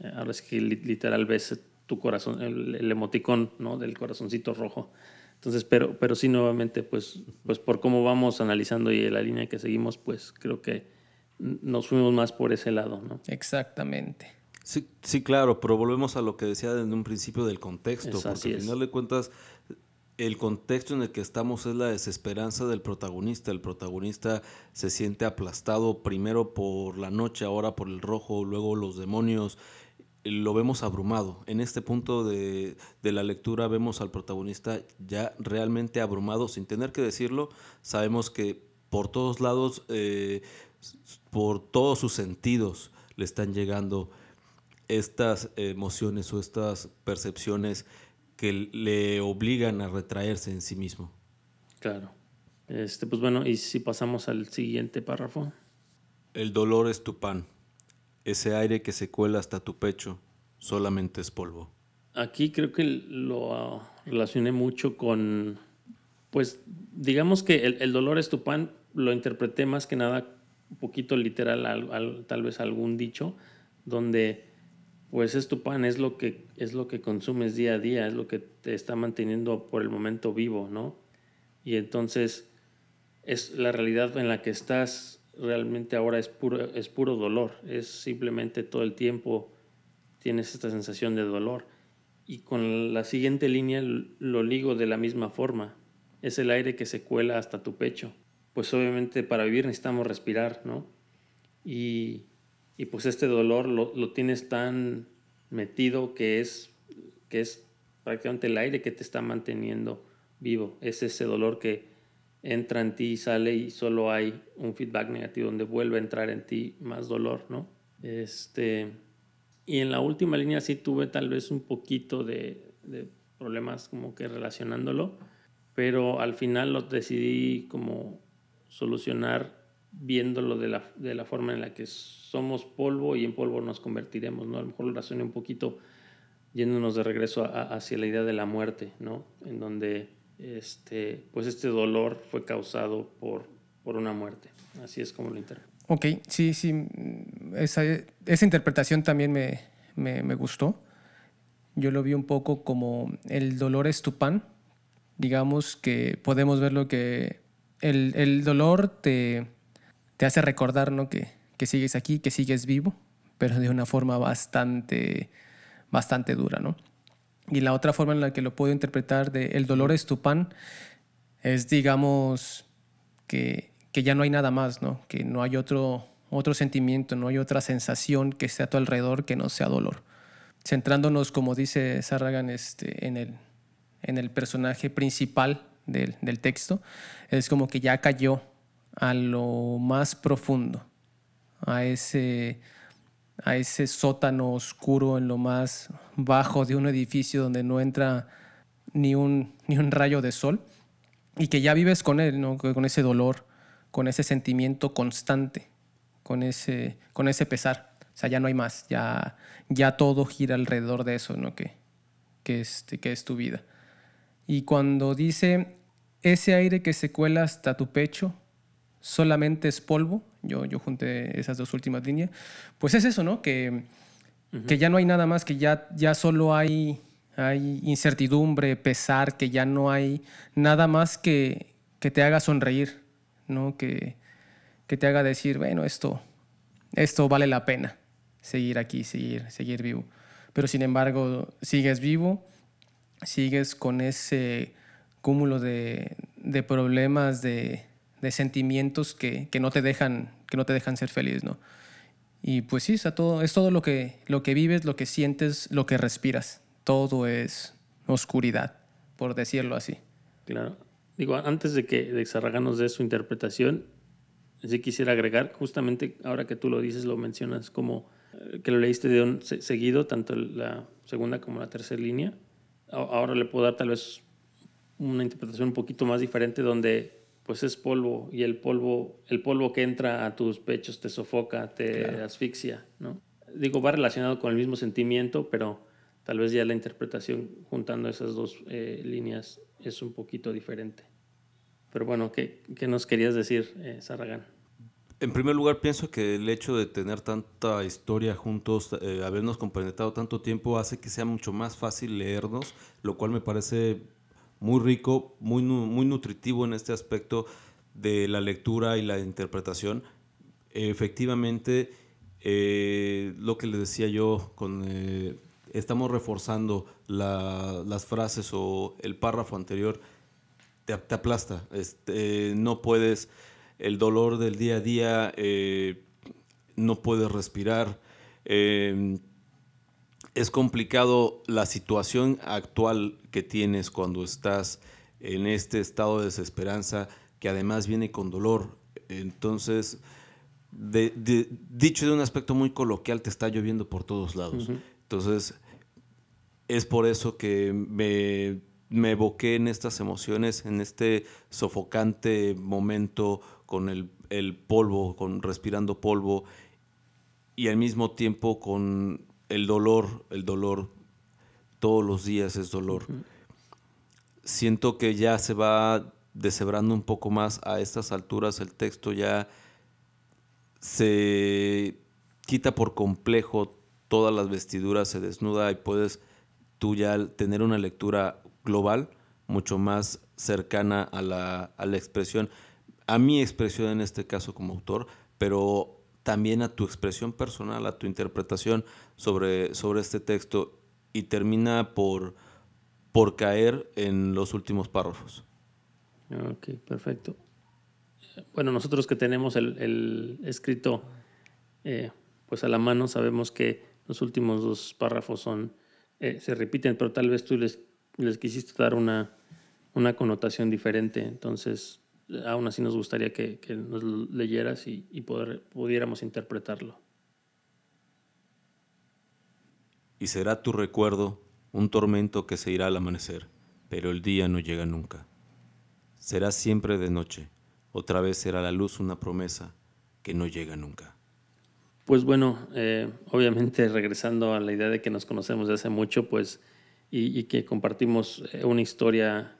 Eh, ahora es que literal ves tu corazón, el, emoticón, ¿no? Del corazoncito rojo. Entonces, pero, pero sí, nuevamente, pues, pues por cómo vamos analizando y la línea que seguimos, pues creo que nos fuimos más por ese lado, ¿no? Exactamente. Sí, sí, claro, pero volvemos a lo que decía desde un principio del contexto, porque al final de cuentas el contexto en el que estamos es la desesperanza del protagonista. El protagonista se siente aplastado primero por la noche, ahora por el rojo, luego los demonios. Lo vemos abrumado. En este punto de, de la lectura vemos al protagonista ya realmente abrumado, sin tener que decirlo. Sabemos que por todos lados eh, por todos sus sentidos le están llegando estas emociones o estas percepciones que le obligan a retraerse en sí mismo. Claro. Este, pues bueno, y si pasamos al siguiente párrafo. El dolor es tu pan. Ese aire que se cuela hasta tu pecho solamente es polvo. Aquí creo que lo relacioné mucho con, pues digamos que el, el dolor es tu pan, lo interpreté más que nada un poquito literal, al, tal vez algún dicho, donde pues es tu pan, es lo, que, es lo que consumes día a día, es lo que te está manteniendo por el momento vivo, ¿no? Y entonces es la realidad en la que estás realmente ahora es puro, es puro dolor, es simplemente todo el tiempo tienes esta sensación de dolor. Y con la siguiente línea lo ligo de la misma forma, es el aire que se cuela hasta tu pecho pues obviamente para vivir necesitamos respirar, ¿no? Y, pues este dolor lo, tienes tan metido que es, que es prácticamente el aire que te está manteniendo vivo. Es ese dolor que entra en ti y sale y solo hay un feedback negativo donde vuelve a entrar en ti más dolor, ¿no? Este, y en la última línea sí tuve tal vez un poquito de, de problemas como que relacionándolo, pero al final lo decidí como solucionar viéndolo de la, de la forma en la que somos polvo y en polvo nos convertiremos, ¿no? A lo mejor lo razoné un poquito yéndonos de regreso hacia la idea de la muerte, ¿no? En donde este, pues este dolor fue causado por, por una muerte. Así es como lo interpreto. Ok, sí, sí. Esa, esa interpretación también me, me, me, gustó. Yo lo vi un poco como el dolor es tu pan. Digamos que podemos ver lo que el, dolor te, te, hace recordar ¿no? que, que, sigues aquí, que sigues vivo, pero de una forma bastante, bastante dura. ¿no? Y la otra forma en la que lo puedo interpretar de el dolor es tu pan es, digamos, que, que ya no hay nada más, ¿no? que no hay otro, otro sentimiento, no hay otra sensación que esté a tu alrededor que no sea dolor. Centrándonos, como dice Sarragan, este, en, el, en el personaje principal del, del texto, es como que ya cayó a lo más profundo, a ese, a ese sótano oscuro en lo más bajo de un edificio donde no entra ni un, ni un rayo de sol y que ya vives con él, ¿no? con ese dolor, con ese sentimiento constante, con ese, con ese pesar. O sea, ya no hay más, ya, ya todo gira alrededor de eso, ¿no? que, que, este, que es tu vida. Y cuando dice, ese aire que se cuela hasta tu pecho solamente es polvo, yo, yo junté esas dos últimas líneas, pues es eso, ¿no? Que, que ya no hay nada más, que ya, ya solo hay, hay incertidumbre, pesar, que ya no hay nada más que, que te haga sonreír, ¿no? Que, que te haga decir, bueno, esto, esto vale la pena, seguir aquí, seguir, seguir vivo. Pero sin embargo, sigues vivo, sigues con ese cúmulo de, de problemas, de, de sentimientos que, que, no te dejan, que no te dejan ser feliz, ¿no? Y pues sí, es todo, es todo lo, que, lo que vives, lo que sientes, lo que respiras. Todo es oscuridad, por decirlo así. Claro. Digo, antes de que de dé su interpretación, sí quisiera agregar, justamente ahora que tú lo dices, lo mencionas como eh, que lo leíste de un seguido, tanto la segunda como la tercera línea. Ahora le puedo dar tal vez una interpretación un poquito más diferente donde pues es polvo y el polvo, el polvo que entra a tus pechos te sofoca, te asfixia, ¿no? Digo, va relacionado con el mismo sentimiento, pero tal vez ya la interpretación juntando esas dos eh, líneas es un poquito diferente. Pero bueno, ¿qué, qué nos querías decir, eh, Sarragán? En primer lugar, pienso que el hecho de tener tanta historia juntos, eh, habernos compenetrado tanto tiempo, hace que sea mucho más fácil leernos, lo cual me parece muy rico, muy, muy nutritivo en este aspecto de la lectura y la interpretación. efectivamente, eh, lo que le decía yo, con, eh, estamos reforzando las frases o el párrafo anterior, te, aplasta. Este, no puedes, el dolor del día a día, eh, no puedes respirar es complicado la situación actual que tienes cuando estás en este estado de desesperanza que además viene con dolor. Entonces, dicho de un aspecto muy coloquial, te está lloviendo por todos lados. Entonces, es por eso que me, me evoqué en estas emociones, en este sofocante momento con el, el polvo, con respirando polvo y al mismo tiempo con el dolor, el dolor, todos los días es dolor. Siento que ya se va deshebrando un poco más a estas alturas, el texto ya se quita por complejo todas las vestiduras, se desnuda y puedes tú ya tener una lectura global mucho más cercana a la, a la expresión, a mi expresión en este caso como autor, pero también a tu expresión personal, a tu interpretación sobre, sobre este texto y termina por, por caer en los últimos párrafos. Ok, perfecto. Bueno, nosotros que tenemos el, escrito eh, pues a la mano sabemos que los últimos dos párrafos son, eh, se repiten, pero tal vez tú les, les quisiste dar una, una connotación diferente. Entonces, aún así nos gustaría que, nos leyeras y, poder, pudiéramos interpretarlo. Y será tu recuerdo un tormento que se irá al amanecer, pero el día no llega nunca. Será siempre de noche, otra vez será la luz una promesa que no llega nunca. Pues bueno, eh, obviamente regresando a la idea de que nos conocemos de hace mucho, pues, y, que compartimos eh, una historia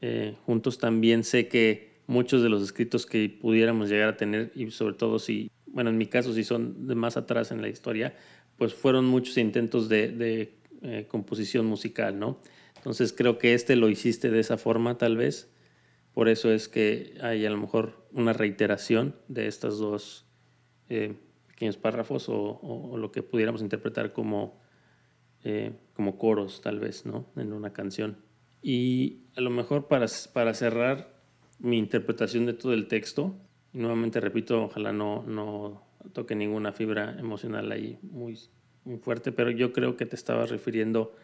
eh, juntos, también sé que muchos de los escritos que pudiéramos llegar a tener y sobre todo si, bueno, en mi caso si son de más atrás en la historia, pues fueron muchos intentos de, eh, composición musical, ¿no? Entonces creo que este lo hiciste de esa forma tal vez, por eso es que hay a lo mejor una reiteración de estos dos eh, pequeños párrafos o, lo que pudiéramos interpretar como, eh, como coros tal vez, ¿no? En una canción. Y a lo mejor para, para cerrar, mi interpretación de todo el texto. Nuevamente repito, ojalá no, no toque ninguna fibra emocional ahí muy, muy fuerte, pero yo creo que te estabas refiriendo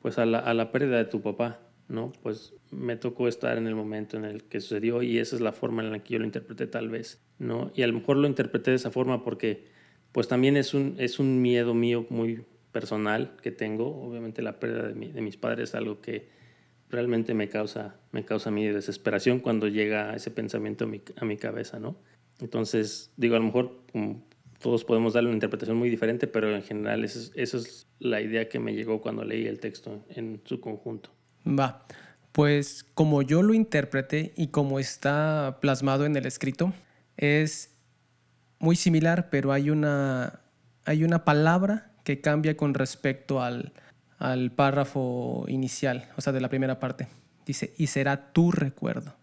pues a la, a la pérdida de tu papá, ¿no? Pues me tocó estar en el momento en el que sucedió y esa es la forma en la que yo lo interpreté tal vez, ¿no? Y a lo mejor lo interpreté de esa forma porque pues también es un, es un miedo mío muy personal que tengo, obviamente la pérdida de, de mis padres es algo que realmente me causa, me causa mi desesperación cuando llega ese pensamiento a mi, a mi cabeza, ¿no? Entonces, digo, a lo mejor todos podemos darle una interpretación muy diferente, pero en general esa es, la idea que me llegó cuando leí el texto en su conjunto. Va, pues como yo lo interpreté y como está plasmado en el escrito, es muy similar, pero hay una, hay una palabra que cambia con respecto al, al párrafo inicial, o sea, de la primera parte. Dice, y será tu recuerdo.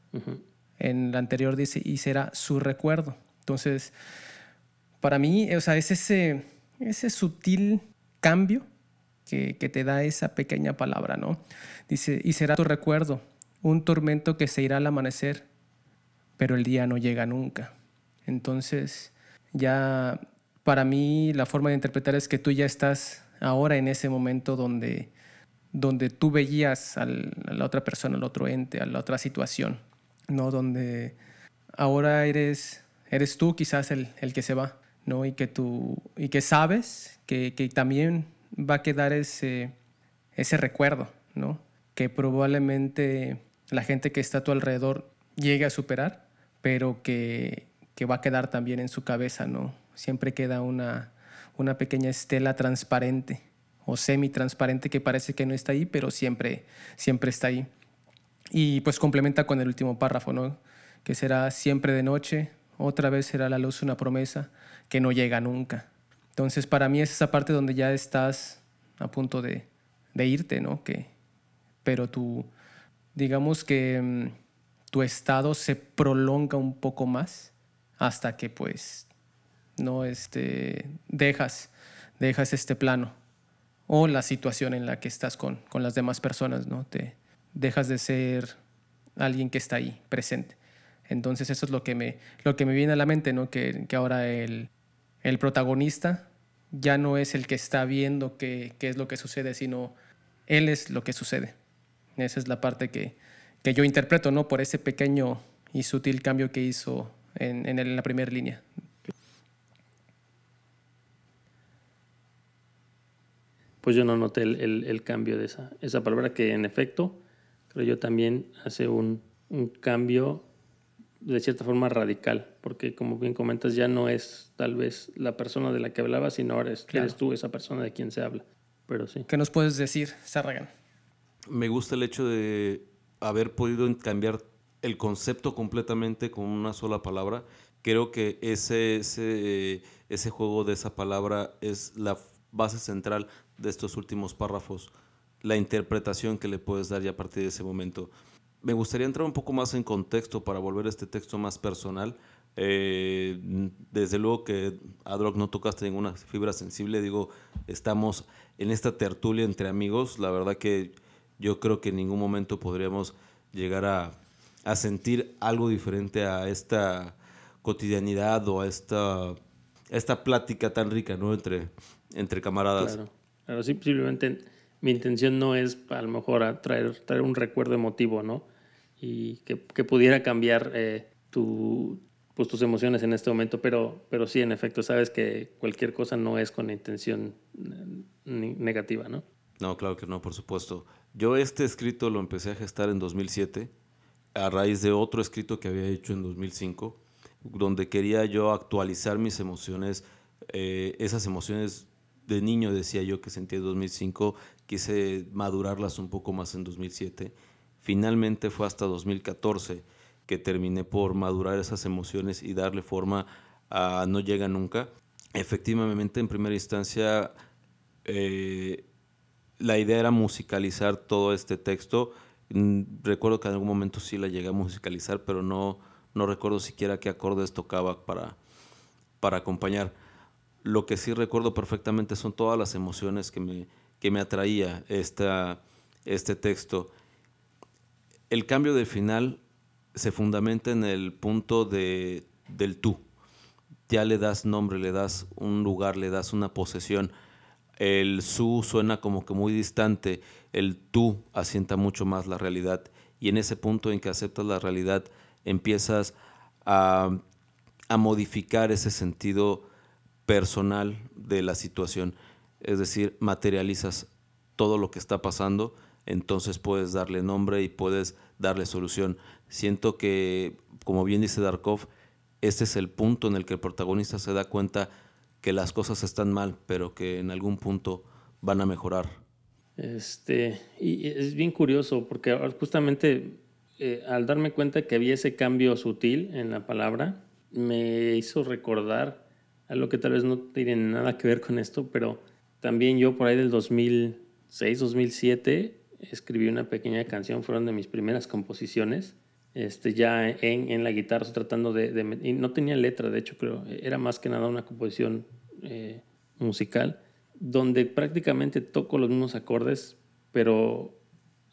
En la anterior dice, y será su recuerdo. Entonces, para mí, o sea, es ese, ese sutil cambio que, que, te da esa pequeña palabra, ¿no? Dice, y será tu recuerdo, un tormento que se irá al amanecer, pero el día no llega nunca. Entonces, ya para mí la forma de interpretar es que tú ya estás ahora en ese momento donde, donde tú veías a la otra persona, al otro ente, a la otra situación, ¿no? Donde ahora eres eres tú quizás el, el que se va, ¿no? Y que, tú, y que sabes que, que también va a quedar ese, ese recuerdo, ¿no? Que probablemente la gente que está a tu alrededor llegue a superar, pero que, que va a quedar también en su cabeza, ¿no? Siempre queda una, una pequeña estela transparente o semi-transparente que parece que no está ahí, pero siempre, siempre está ahí. Y pues complementa con el último párrafo, ¿no? Que será siempre de noche, otra vez será la luz una promesa que no llega nunca. Entonces para mí es esa parte donde ya estás a punto de, de irte, ¿no? Que, pero tú, digamos que mm, tu estado se prolonga un poco más hasta que pues no este, dejas, dejas este plano o la situación en la que estás con, con las demás personas, ¿no? Te dejas de ser alguien que está ahí, presente. Entonces eso es lo que me, lo que me viene a la mente, ¿no? Que, que ahora el, el, protagonista ya no es el que está viendo qué, qué, es lo que sucede, sino él es lo que sucede. Esa es la parte que, que yo interpreto, ¿no? Por ese pequeño y sutil cambio que hizo en, en, la primera línea. Pues yo no noté el, el, el, cambio de esa, esa palabra que en efecto creo yo también hace un, un, cambio de cierta forma radical, porque como bien comentas ya no es tal vez la persona de la que hablaba, sino ahora es, claro. eres tú esa persona de quien se habla. Pero sí. ¿Qué nos puedes decir, Sarragan? Me gusta el hecho de haber podido cambiar el concepto completamente con una sola palabra. Creo que ese, ese, ese juego de esa palabra es la base central de estos últimos párrafos, la interpretación que le puedes dar ya a partir de ese momento. Me gustaría entrar un poco más en contexto para volver a este texto más personal. Eh, desde luego que Adrock no tocaste ninguna fibra sensible, digo, estamos en esta tertulia entre amigos, la verdad que yo creo que en ningún momento podríamos llegar a, a sentir algo diferente a esta cotidianidad o a esta, esta plática tan rica ¿no? entre, entre camaradas. Claro. Pero simplemente mi intención no es a lo mejor traer, traer un recuerdo emotivo, ¿no? Y que, que pudiera cambiar eh, tu, pues, tus emociones en este momento, pero, pero sí, en efecto, sabes que cualquier cosa no es con intención negativa, ¿no? No, claro que no, por supuesto. Yo este escrito lo empecé a gestar en 2007 a raíz de otro escrito que había hecho en 2005, donde quería yo actualizar mis emociones, eh, esas emociones de niño decía yo que sentía en 2005, quise madurarlas un poco más en 2007. Finalmente fue hasta 2014 que terminé por madurar esas emociones y darle forma a No llega nunca. Efectivamente, en primera instancia, eh, la idea era musicalizar todo este texto. Mm, recuerdo que en algún momento sí la llegué a musicalizar, pero no, no recuerdo siquiera qué acordes tocaba para, para acompañar lo que sí recuerdo perfectamente son todas las emociones que me, que me atraía esta, este texto. El cambio del final se fundamenta en el punto de, del tú. Ya le das nombre, le das un lugar, le das una posesión. El su suena como que muy distante, el tú asienta mucho más la realidad. Y en ese punto en que aceptas la realidad, empiezas a, a modificar ese sentido personal de la situación. Es decir, materializas todo lo que está pasando, entonces puedes darle nombre y puedes darle solución. Siento que, como bien dice Darkov, este es el punto en el que el protagonista se da cuenta que las cosas están mal, pero que en algún punto van a mejorar. Este, y es bien curioso porque justamente eh, al darme cuenta que había ese cambio sutil en la palabra, me hizo recordar algo que tal vez no tiene nada que ver con esto, pero también yo por ahí del 2006, 2007 escribí una pequeña canción, fueron de mis primeras composiciones, este, ya en, en la guitarra, tratando de, y no tenía letra, de hecho creo, era más que nada una composición eh, musical, donde prácticamente toco los mismos acordes, pero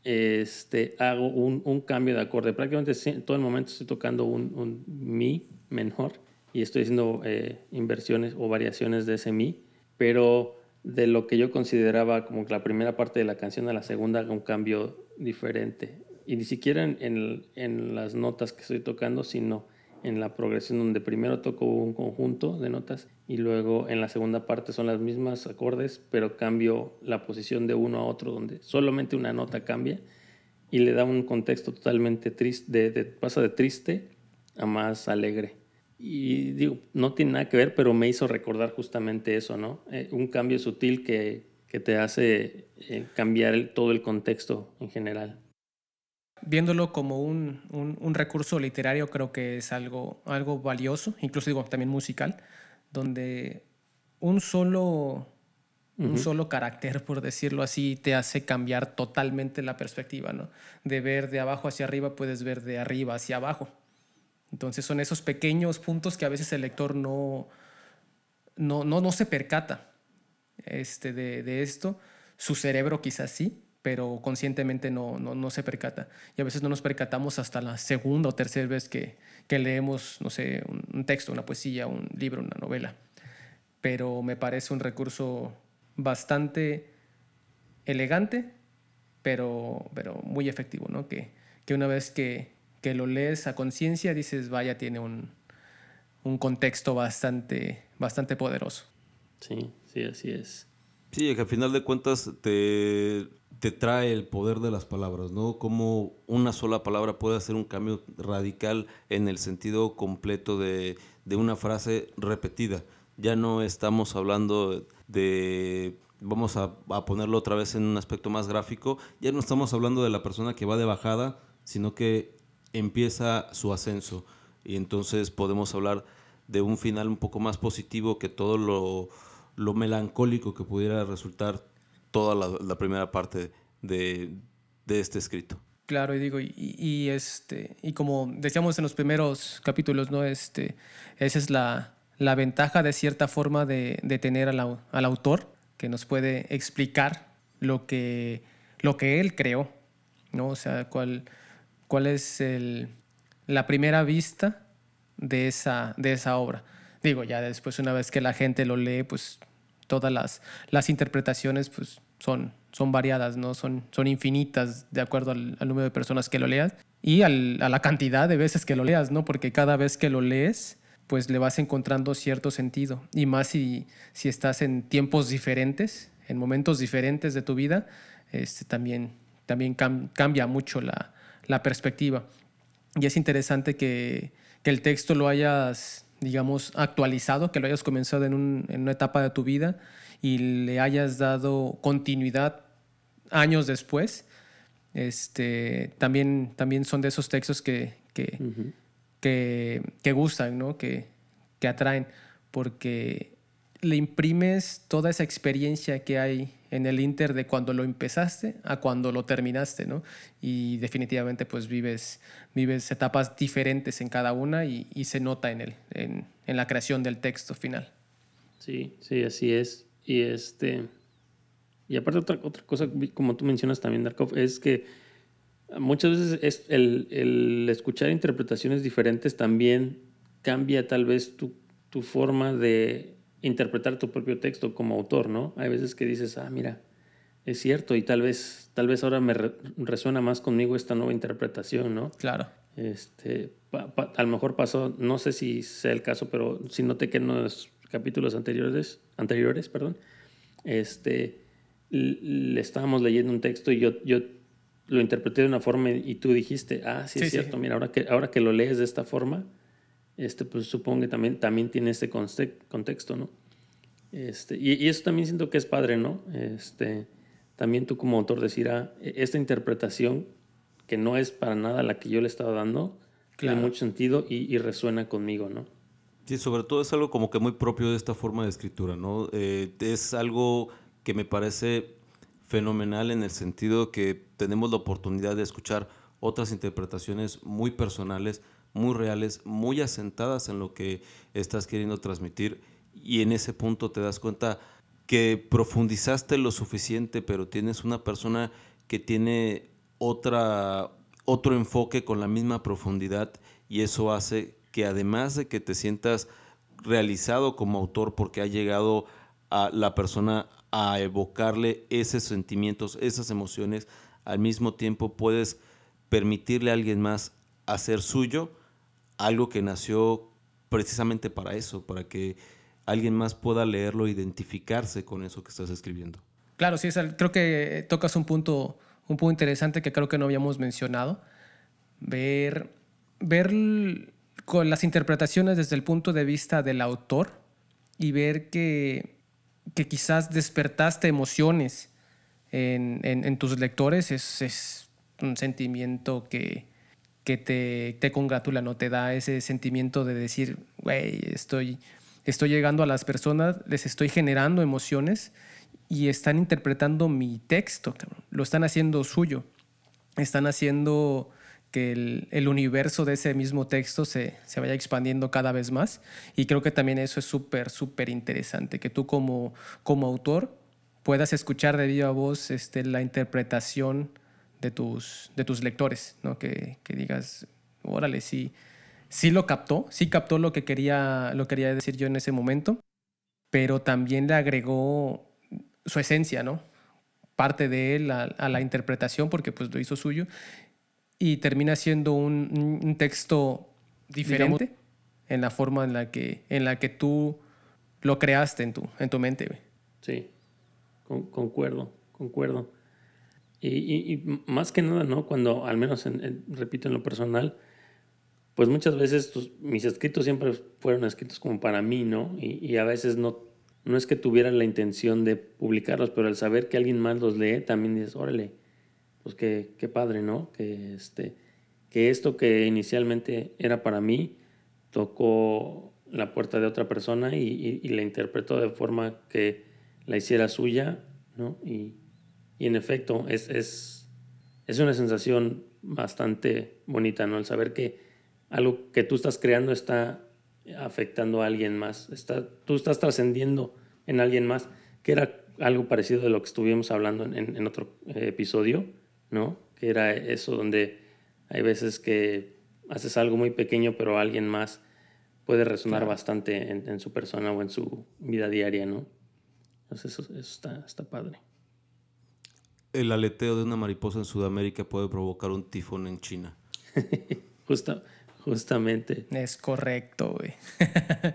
este, hago un, un cambio de acorde. Prácticamente en todo el momento estoy tocando un, un mi menor y estoy haciendo eh, inversiones o variaciones de ese mi, pero de lo que yo consideraba como la primera parte de la canción a la segunda, un cambio diferente. Y ni siquiera en, en, en las notas que estoy tocando, sino en la progresión donde primero toco un conjunto de notas y luego en la segunda parte son las mismas acordes, pero cambio la posición de uno a otro donde solamente una nota cambia y le da un contexto totalmente triste, de, pasa de triste a más alegre. Y digo, no tiene nada que ver, pero me hizo recordar justamente eso, ¿no? Eh, un cambio sutil que, que te hace eh, cambiar todo el contexto en general. Viéndolo como un, un, recurso literario, creo que es algo, algo valioso, incluso digo también musical, donde un solo, un solo carácter, por decirlo así, te hace cambiar totalmente la perspectiva, ¿no? De ver de abajo hacia arriba, puedes ver de arriba hacia abajo. Entonces son esos pequeños puntos que a veces el lector no, no, no, no se percata este, de, de, esto. Su cerebro quizás sí, pero conscientemente no, no, no, se percata. Y a veces no nos percatamos hasta la segunda o tercera vez que, que leemos, no sé, un, texto, una poesía, un libro, una novela. Pero me parece un recurso bastante elegante, pero, pero muy efectivo, ¿no? Que, que una vez que, que lo lees a conciencia dices, vaya, tiene un, un contexto bastante, bastante poderoso. Sí, sí, así es. Sí, que al final de cuentas te, te trae el poder de las palabras, ¿no? Como una sola palabra puede hacer un cambio radical en el sentido completo de, de una frase repetida. Ya no estamos hablando de, vamos a, a, ponerlo otra vez en un aspecto más gráfico, ya no estamos hablando de la persona que va de bajada, sino que empieza su ascenso. Y entonces podemos hablar de un final un poco más positivo que todo lo, melancólico que pudiera resultar toda la, primera parte de, este escrito. Claro, y digo, y, este, y como decíamos en los primeros capítulos, ¿no? Este, esa es la, ventaja de cierta forma de, de tener al, autor, que nos puede explicar lo que, lo que él creó, ¿no? O sea, cuál, cuál es el, la primera vista de esa, de esa obra. Digo, ya después una vez que la gente lo lee, pues todas las, las interpretaciones pues, son, son variadas, ¿no? son, son infinitas de acuerdo al, número de personas que lo leas y a la cantidad de veces que lo leas, ¿no? porque cada vez que lo lees pues le vas encontrando cierto sentido y más si, si estás en tiempos diferentes, en momentos diferentes de tu vida, este, también, también cambia mucho la, la perspectiva. Y es interesante que, que el texto lo hayas digamos, actualizado, que lo hayas comenzado en, una etapa de tu vida y le hayas dado continuidad años después, este, también, también son de esos textos que, que, que, gustan, ¿no? que, que atraen, porque le imprimes toda esa experiencia que hay en el Inter de cuando lo empezaste a cuando lo terminaste, ¿no? Y definitivamente pues vives, vives etapas diferentes en cada una y, se nota en, el, en, en, la creación del texto final. Sí, sí, así es. Y este... Y aparte otra, otra cosa, como tú mencionas también, Darkov, es que muchas veces es el, el escuchar interpretaciones diferentes también cambia tal vez tu, tu forma de interpretar tu propio texto como autor, ¿no? Hay veces que dices, ah, mira, es cierto y tal vez, tal vez ahora me resuena más conmigo esta nueva interpretación, ¿no? Claro. Este, a lo mejor pasó, no sé si sea el caso, pero si noté que en los capítulos anteriores, anteriores, perdón, este, le estábamos leyendo un texto y yo, yo lo interpreté de una forma y tú dijiste, ah, sí, es cierto, mira, ahora que, ahora que lo lees de esta forma, este, pues supongo que también, también tiene este contexto, ¿no? Este, y, eso también siento que es padre, ¿no? Este, también tú como autor decir, ah, e, esta interpretación que no es para nada la que yo le estaba dando, tiene mucho sentido y, resuena conmigo, ¿no? Sí, sobre todo es algo como que muy propio de esta forma de escritura, ¿no? Eh, es algo que me parece fenomenal en el sentido que tenemos la oportunidad de escuchar otras interpretaciones muy personales, muy reales, muy asentadas en lo que estás queriendo transmitir y en ese punto te das cuenta que profundizaste lo suficiente, pero tienes una persona que tiene otra, otro enfoque con la misma profundidad y eso hace que además de que te sientas realizado como autor porque ha llegado a la persona a evocarle esos sentimientos, esas emociones, al mismo tiempo puedes permitirle a alguien más hacer suyo algo que nació precisamente para eso, para que alguien más pueda leerlo e identificarse con eso que estás escribiendo. Claro, sí, creo que tocas un punto, un punto interesante que creo que no habíamos mencionado. Ver, ver las interpretaciones desde el punto de vista del autor y ver que, que quizás despertaste emociones en, tus lectores es, es, un sentimiento que, que te, te, congratula, ¿no? Te da ese sentimiento de decir, güey, estoy, estoy llegando a las personas, les estoy generando emociones y están interpretando mi texto, lo están haciendo suyo, están haciendo que el, el universo de ese mismo texto se, se, vaya expandiendo cada vez más. Y creo que también eso es súper, súper interesante, que tú como, como autor puedas escuchar de viva voz este, la interpretación de tus, de tus lectores, ¿no? que, que digas, órale, sí, sí lo captó, sí captó lo que quería, lo quería decir yo en ese momento, pero también le agregó su esencia, ¿no? Parte de él a, la interpretación porque pues lo hizo suyo y termina siendo un, un texto diferente en la forma en la que, en la que tú lo creaste en tu, en tu mente. Sí, concuerdo, concuerdo. Y, y, más que nada, ¿no? Cuando, al menos, repito, en lo personal, pues muchas veces mis escritos siempre fueron escritos como para mí, ¿no? Y, y, a veces no, no es que tuviera la intención de publicarlos, pero al saber que alguien más los lee, también dices, órale, pues qué, qué padre, ¿no? Que, este, que esto que inicialmente era para mí, tocó la puerta de otra persona y, y la interpretó de forma que la hiciera suya, ¿no? Y, y en efecto, es, es, es, una sensación bastante bonita, ¿no? El saber que algo que tú estás creando está afectando a alguien más, está, tú estás trascendiendo en alguien más, que era algo parecido de lo que estuvimos hablando en, en, otro eh, episodio, ¿no? Que era eso donde hay veces que haces algo muy pequeño, pero alguien más puede resonar bastante en, en, su persona o en su vida diaria, ¿no? Entonces eso, eso está, está padre. El aleteo de una mariposa en Sudamérica puede provocar un tifón en China. Justa, justamente. Es correcto, güey.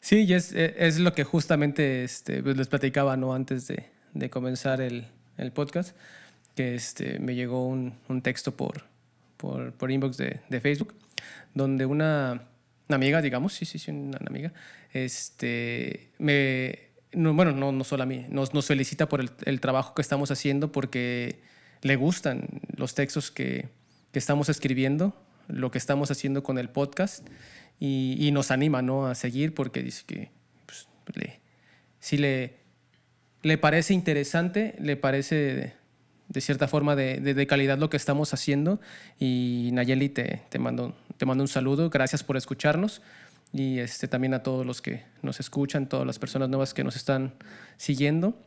sí, y es, es, lo que justamente este, pues, les platicaba ¿no? antes de, de comenzar el, el, podcast, que este, me llegó un, un texto por, por, por, inbox de, de Facebook, donde una, una, amiga, digamos, sí, sí, sí, una, amiga, este, me, no, bueno, no, solo a mí, nos, felicita por el, trabajo que estamos haciendo porque le gustan los textos que, estamos escribiendo, lo que estamos haciendo con el podcast y, nos anima ¿no? a seguir porque dice que pues, si le, le parece interesante, le parece de, cierta forma de, calidad lo que estamos haciendo. Y Nayeli te mando un saludo, gracias por escucharnos y este, también a todos los que nos escuchan, todas las personas nuevas que nos están siguiendo.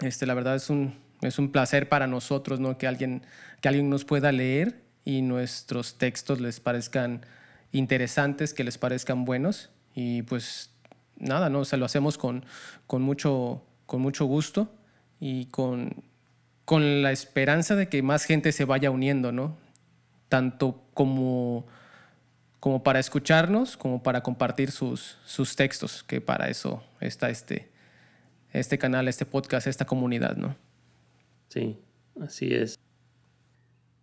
Este, la verdad es un, es un placer para nosotros ¿no? que, alguien, que alguien nos pueda leer y nuestros textos les parezcan interesantes, que les parezcan buenos. Y pues nada, ¿no? O lo hacemos con, con, mucho, con mucho gusto y con, con la esperanza de que más gente se vaya uniendo, ¿no? Tanto como como para escucharnos, como para compartir sus, sus textos, que para eso está este, este canal, este podcast, esta comunidad, ¿no? Sí, así es.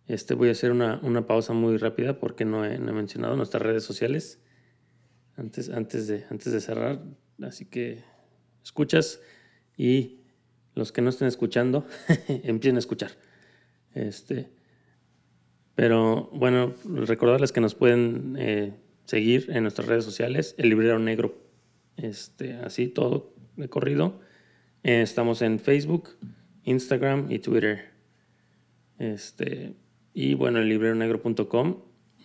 Este, voy a hacer una, una pausa muy rápida porque no he, no he, mencionado nuestras redes sociales antes, antes, de, antes de cerrar. Así que escuchas y los que no estén escuchando empiecen a escuchar. Este, pero bueno, recordarles que nos pueden eh, seguir en nuestras redes sociales, el librero negro, este, así todo de corrido. Eh, estamos en Facebook, Instagram y Twitter. Este, y bueno, el libreronegro.com,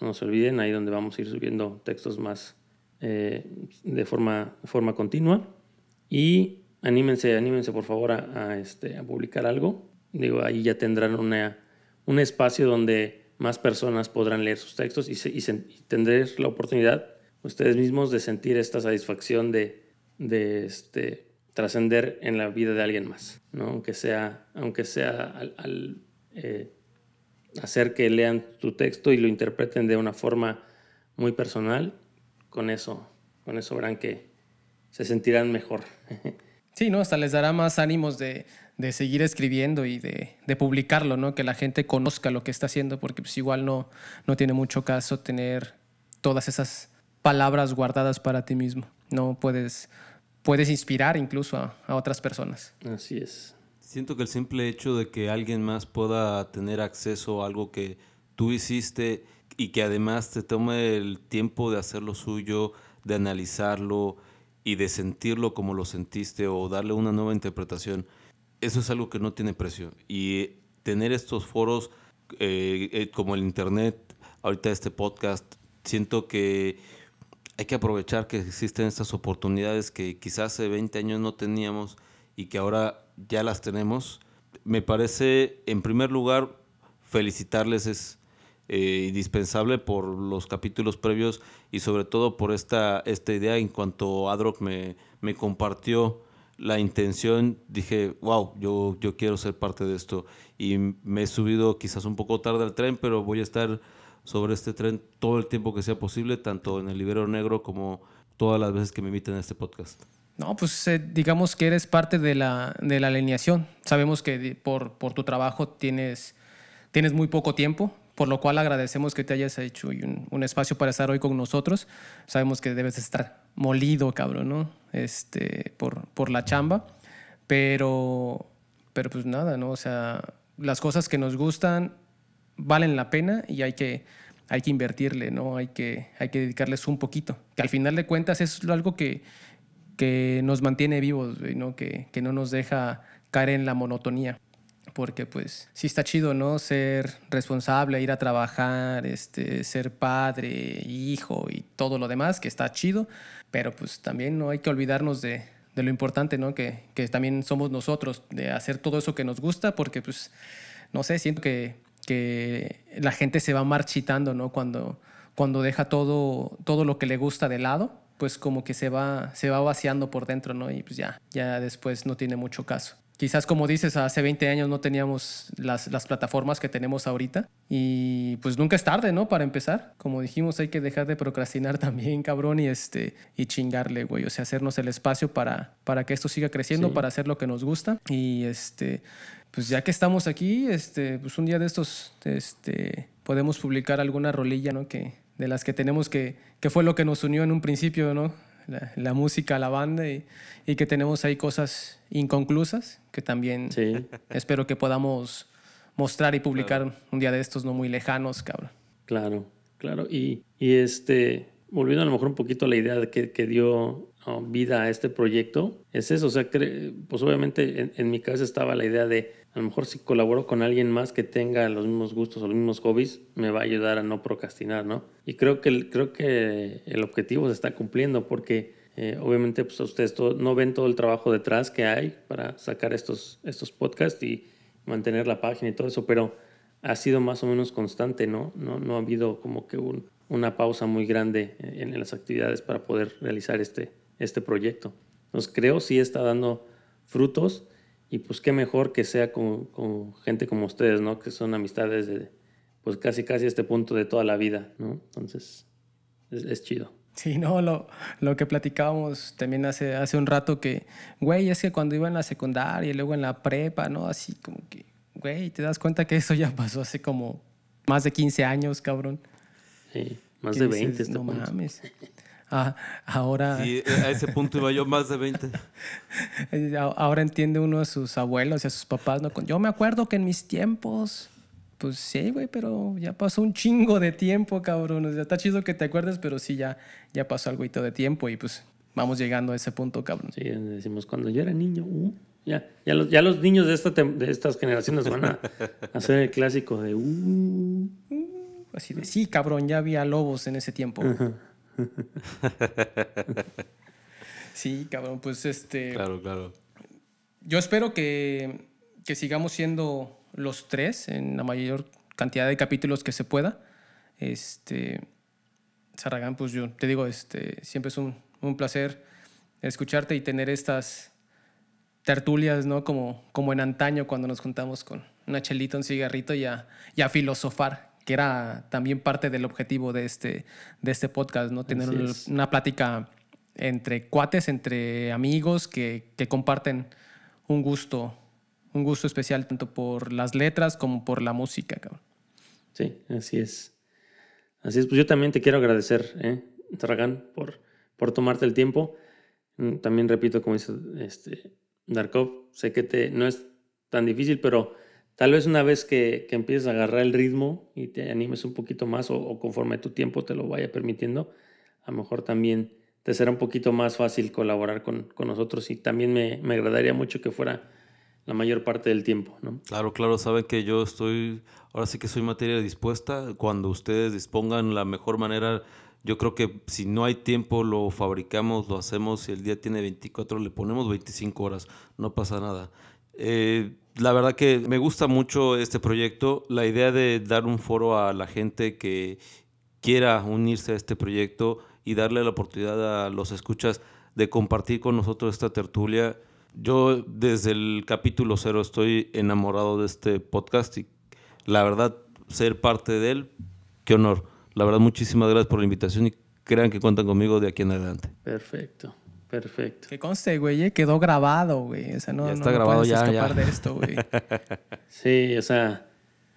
no se olviden, ahí donde vamos a ir subiendo textos más eh, de forma, forma continua. Y anímense, anímense por favor a, a, este, a publicar algo. Digo, ahí ya tendrán una, un espacio donde más personas podrán leer sus textos y, y, y tendrán la oportunidad ustedes mismos de sentir esta satisfacción de, de este, trascender en la vida de alguien más, ¿no? aunque sea, aunque sea al, al eh, hacer que lean tu texto y lo interpreten de una forma muy personal, con eso, con eso verán que se sentirán mejor. Sí, ¿no? Hasta les dará más ánimos de, de seguir escribiendo y de, de, publicarlo, ¿no? Que la gente conozca lo que está haciendo, porque pues igual no, no tiene mucho caso tener todas esas palabras guardadas para ti mismo. No puedes, puedes inspirar incluso a, a otras personas. Así es. Siento que el simple hecho de que alguien más pueda tener acceso a algo que tú hiciste y que además te tome el tiempo de hacerlo suyo, de analizarlo y de sentirlo como lo sentiste o darle una nueva interpretación, eso es algo que no tiene precio. Y tener estos foros eh, eh, como el Internet, ahorita este podcast, siento que hay que aprovechar que existen estas oportunidades que quizás hace 20 años no teníamos y que ahora ya las tenemos. Me parece, en primer lugar, felicitarles es eh, indispensable por los capítulos previos y sobre todo por esta, esta idea en cuanto Adrock me, me compartió la intención, dije, wow, yo, yo quiero ser parte de esto. Y me he subido quizás un poco tarde al tren, pero voy a estar sobre este tren todo el tiempo que sea posible, tanto en el Libero Negro como todas las veces que me inviten a este podcast. No, pues eh, digamos que eres parte de la, de la alineación. Sabemos que por, por tu trabajo tienes, tienes muy poco tiempo, por lo cual agradecemos que te hayas hecho un, un, espacio para estar hoy con nosotros. Sabemos que debes estar molido, cabrón, ¿no? Este, por, por la chamba, pero, pero pues nada, ¿no? O sea, las cosas que nos gustan valen la pena y hay que, hay que invertirle, ¿no? Hay que, hay que dedicarles un poquito. Que al final de cuentas es algo que, que nos mantiene vivos, ¿no? Que, que no nos deja caer en la monotonía porque pues sí está chido, ¿no? Ser responsable, ir a trabajar, este, ser padre, hijo y todo lo demás, que está chido, pero pues también no hay que olvidarnos de, de lo importante, ¿no? Que, que, también somos nosotros, de hacer todo eso que nos gusta, porque pues, no sé, siento que, que la gente se va marchitando, ¿no? Cuando, cuando deja todo, todo lo que le gusta de lado, pues como que se va, se va vaciando por dentro, ¿no? Y pues ya, ya después no tiene mucho caso. Quizás como dices, hace 20 años no teníamos las, las, plataformas que tenemos ahorita y pues nunca es tarde, ¿no? Para empezar. Como dijimos, hay que dejar de procrastinar también, cabrón, y, este, y chingarle, güey. O sea, hacernos el espacio para, para que esto siga creciendo, sí. para hacer lo que nos gusta. Y este, pues ya que estamos aquí, este, pues un día de estos este, podemos publicar alguna rolilla, ¿no? Que, de las que tenemos que, que fue lo que nos unió en un principio, ¿no? La, la, música, la banda y, y, que tenemos ahí cosas inconclusas que también sí. espero que podamos mostrar y publicar claro. un día de estos no muy lejanos, cabrón. Claro, claro. Y, y este, volviendo a lo mejor un poquito a la idea de que, que dio oh, vida a este proyecto, es eso, o sea, que, pues obviamente en, en mi cabeza estaba la idea de a lo mejor si colaboro con alguien más que tenga los mismos gustos o los mismos hobbies, me va a ayudar a no procrastinar, ¿no? Y creo que, creo que el objetivo se está cumpliendo porque eh, obviamente pues, ustedes todo, no ven todo el trabajo detrás que hay para sacar estos, estos podcasts y mantener la página y todo eso, pero ha sido más o menos constante, ¿no? No, no ha habido como que un, una pausa muy grande en, en, las actividades para poder realizar este, este proyecto. Entonces creo sí está dando frutos y pues qué mejor que sea con, con, gente como ustedes, ¿no? Que son amistades de pues casi casi este punto de toda la vida, ¿no? Entonces es, es chido. Sí, no, lo, lo, que platicábamos también hace, hace un rato que, güey, es que cuando iba en la secundaria y luego en la prepa, ¿no? Así como que, güey, te das cuenta que eso ya pasó hace como más de 15 años, cabrón. Sí, más de 20. Dices, no punto. mames. Ah, ahora. Sí, a ese punto iba yo más de 20. ahora entiende uno a sus abuelos y a sus papás, ¿no? Yo me acuerdo que en mis tiempos. Pues sí, güey, pero ya pasó un chingo de tiempo, cabrón. O sea, está chido que te acuerdes, pero sí, ya, ya pasó algo de tiempo y pues vamos llegando a ese punto, cabrón. Sí, decimos, cuando yo era niño, uh, ya, ya, los, ya los niños de, esta, de estas generaciones van a hacer el clásico de, uh, uh, así de, sí, cabrón, ya había lobos en ese tiempo. Uh -huh. sí, cabrón, pues este. Claro, claro. Yo espero que, que, sigamos siendo los tres en la mayor cantidad de capítulos que se pueda. Este. Saragán, pues yo te digo, este, siempre es un, un placer escucharte y tener estas tertulias, ¿no? Como, como en antaño cuando nos juntamos con una chelita, un cigarrito y a, y a filosofar, que era también parte del objetivo de este, de este podcast, ¿no? Tener es. una plática entre cuates, entre amigos que, que comparten un gusto, un gusto especial tanto por las letras como por la música, cabrón. Sí, así es. Así es, pues yo también te quiero agradecer, ¿eh? Tarragán, por, por tomarte el tiempo. Mm, También repito, como dice este, Darkov, sé que te, no es tan difícil, pero tal vez una vez que, que empieces a agarrar el ritmo y te animes un poquito más o, o conforme tu tiempo te lo vaya permitiendo, a lo mejor también te será un poquito más fácil colaborar con, con nosotros y también me, me agradaría mucho que fuera la mayor parte del tiempo, ¿no? Claro, claro, saben que yo estoy, ahora sí que soy materia dispuesta. Cuando ustedes dispongan la mejor manera, yo creo que si no hay tiempo, lo fabricamos, lo hacemos. Si el día tiene 24, le ponemos 25 horas, no pasa nada. Eh, la verdad que me gusta mucho este proyecto, la idea de dar un foro a la gente que quiera unirse a este proyecto y darle la oportunidad a los escuchas de compartir con nosotros esta tertulia. Yo desde el capítulo cero estoy enamorado de este podcast y la verdad ser parte de él, qué honor. La verdad muchísimas gracias por la invitación y crean que cuentan conmigo de aquí en adelante. Perfecto, perfecto. Que conste, güey, eh, quedó grabado, güey. O sea, no, Ya no- está no grabado, puedes ya, escapar ya. de esto, güey. Sí, o sea,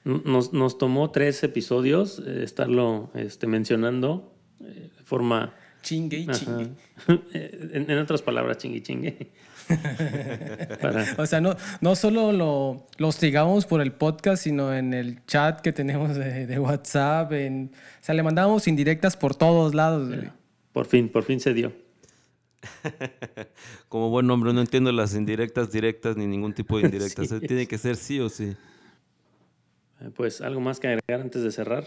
nos, nos tomó tres episodios eh, estarlo este, mencionando eh, de forma... Chingue y ajá, chingue. en, en otras palabras, chingue. Para, O sea, no, no solo lo, lo hostigamos por el podcast, sino en el chat que tenemos de, de WhatsApp. En, o sea, le mandamos indirectas por todos lados. güey. por fin, por fin se dio. Como buen hombre no entiendo las indirectas, directas ni ningún tipo de indirectas. Sí. Tiene que ser sí o sí. Eh, Pues algo más que agregar antes de cerrar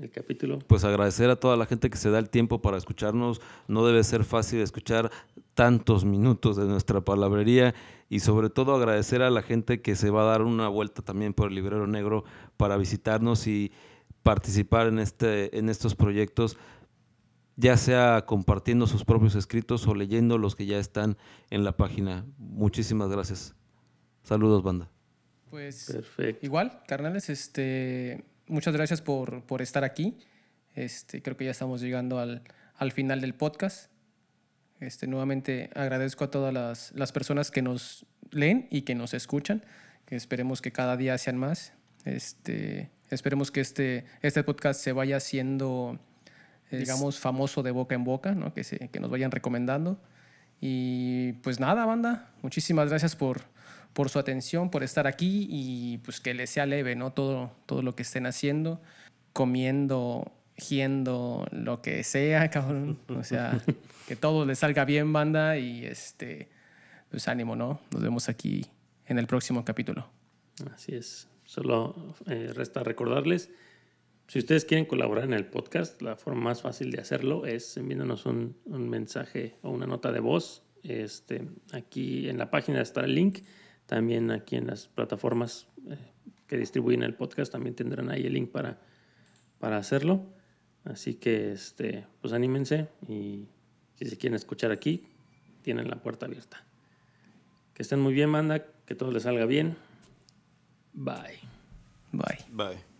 el capítulo. Pues agradecer a toda la gente que se da el tiempo para escucharnos. No debe ser fácil escuchar tantos minutos de nuestra palabrería y sobre todo agradecer a la gente que se va a dar una vuelta también por el Librero Negro para visitarnos y participar en, este, en estos proyectos, ya sea compartiendo sus propios escritos o leyendo los que ya están en la página. Muchísimas gracias. Saludos, banda. Pues Perfecto. igual, carnales, este, muchas gracias por, por estar aquí. Este, creo que ya estamos llegando al, al final del podcast. Este, nuevamente agradezco a todas las, las personas que nos leen y que nos escuchan. Que esperemos que cada día sean más. Este, esperemos que este, este podcast se vaya haciendo, eh, digamos, famoso de boca en boca, ¿no? que, se, que nos vayan recomendando. Y pues nada, banda, muchísimas gracias por, por su atención, por estar aquí y pues que les sea leve, ¿no? Todo, todo lo que estén haciendo, comiendo, giendo, lo que sea, cabrón. O sea, que todo les salga bien, banda, y este, pues ánimo, ¿no? Nos vemos aquí en el próximo capítulo. Así es. Solo eh, resta recordarles, si ustedes quieren colaborar en el podcast, la forma más fácil de hacerlo es enviándonos un, un mensaje o una nota de voz. Este, aquí en la página está el link. También aquí en las plataformas eh, que distribuyen el podcast también tendrán ahí el link para, para hacerlo. Así que este, pues anímense y si se quieren escuchar aquí, tienen la puerta abierta. Que estén muy bien, manda, que todo les salga bien. Bye. Bye. Bye.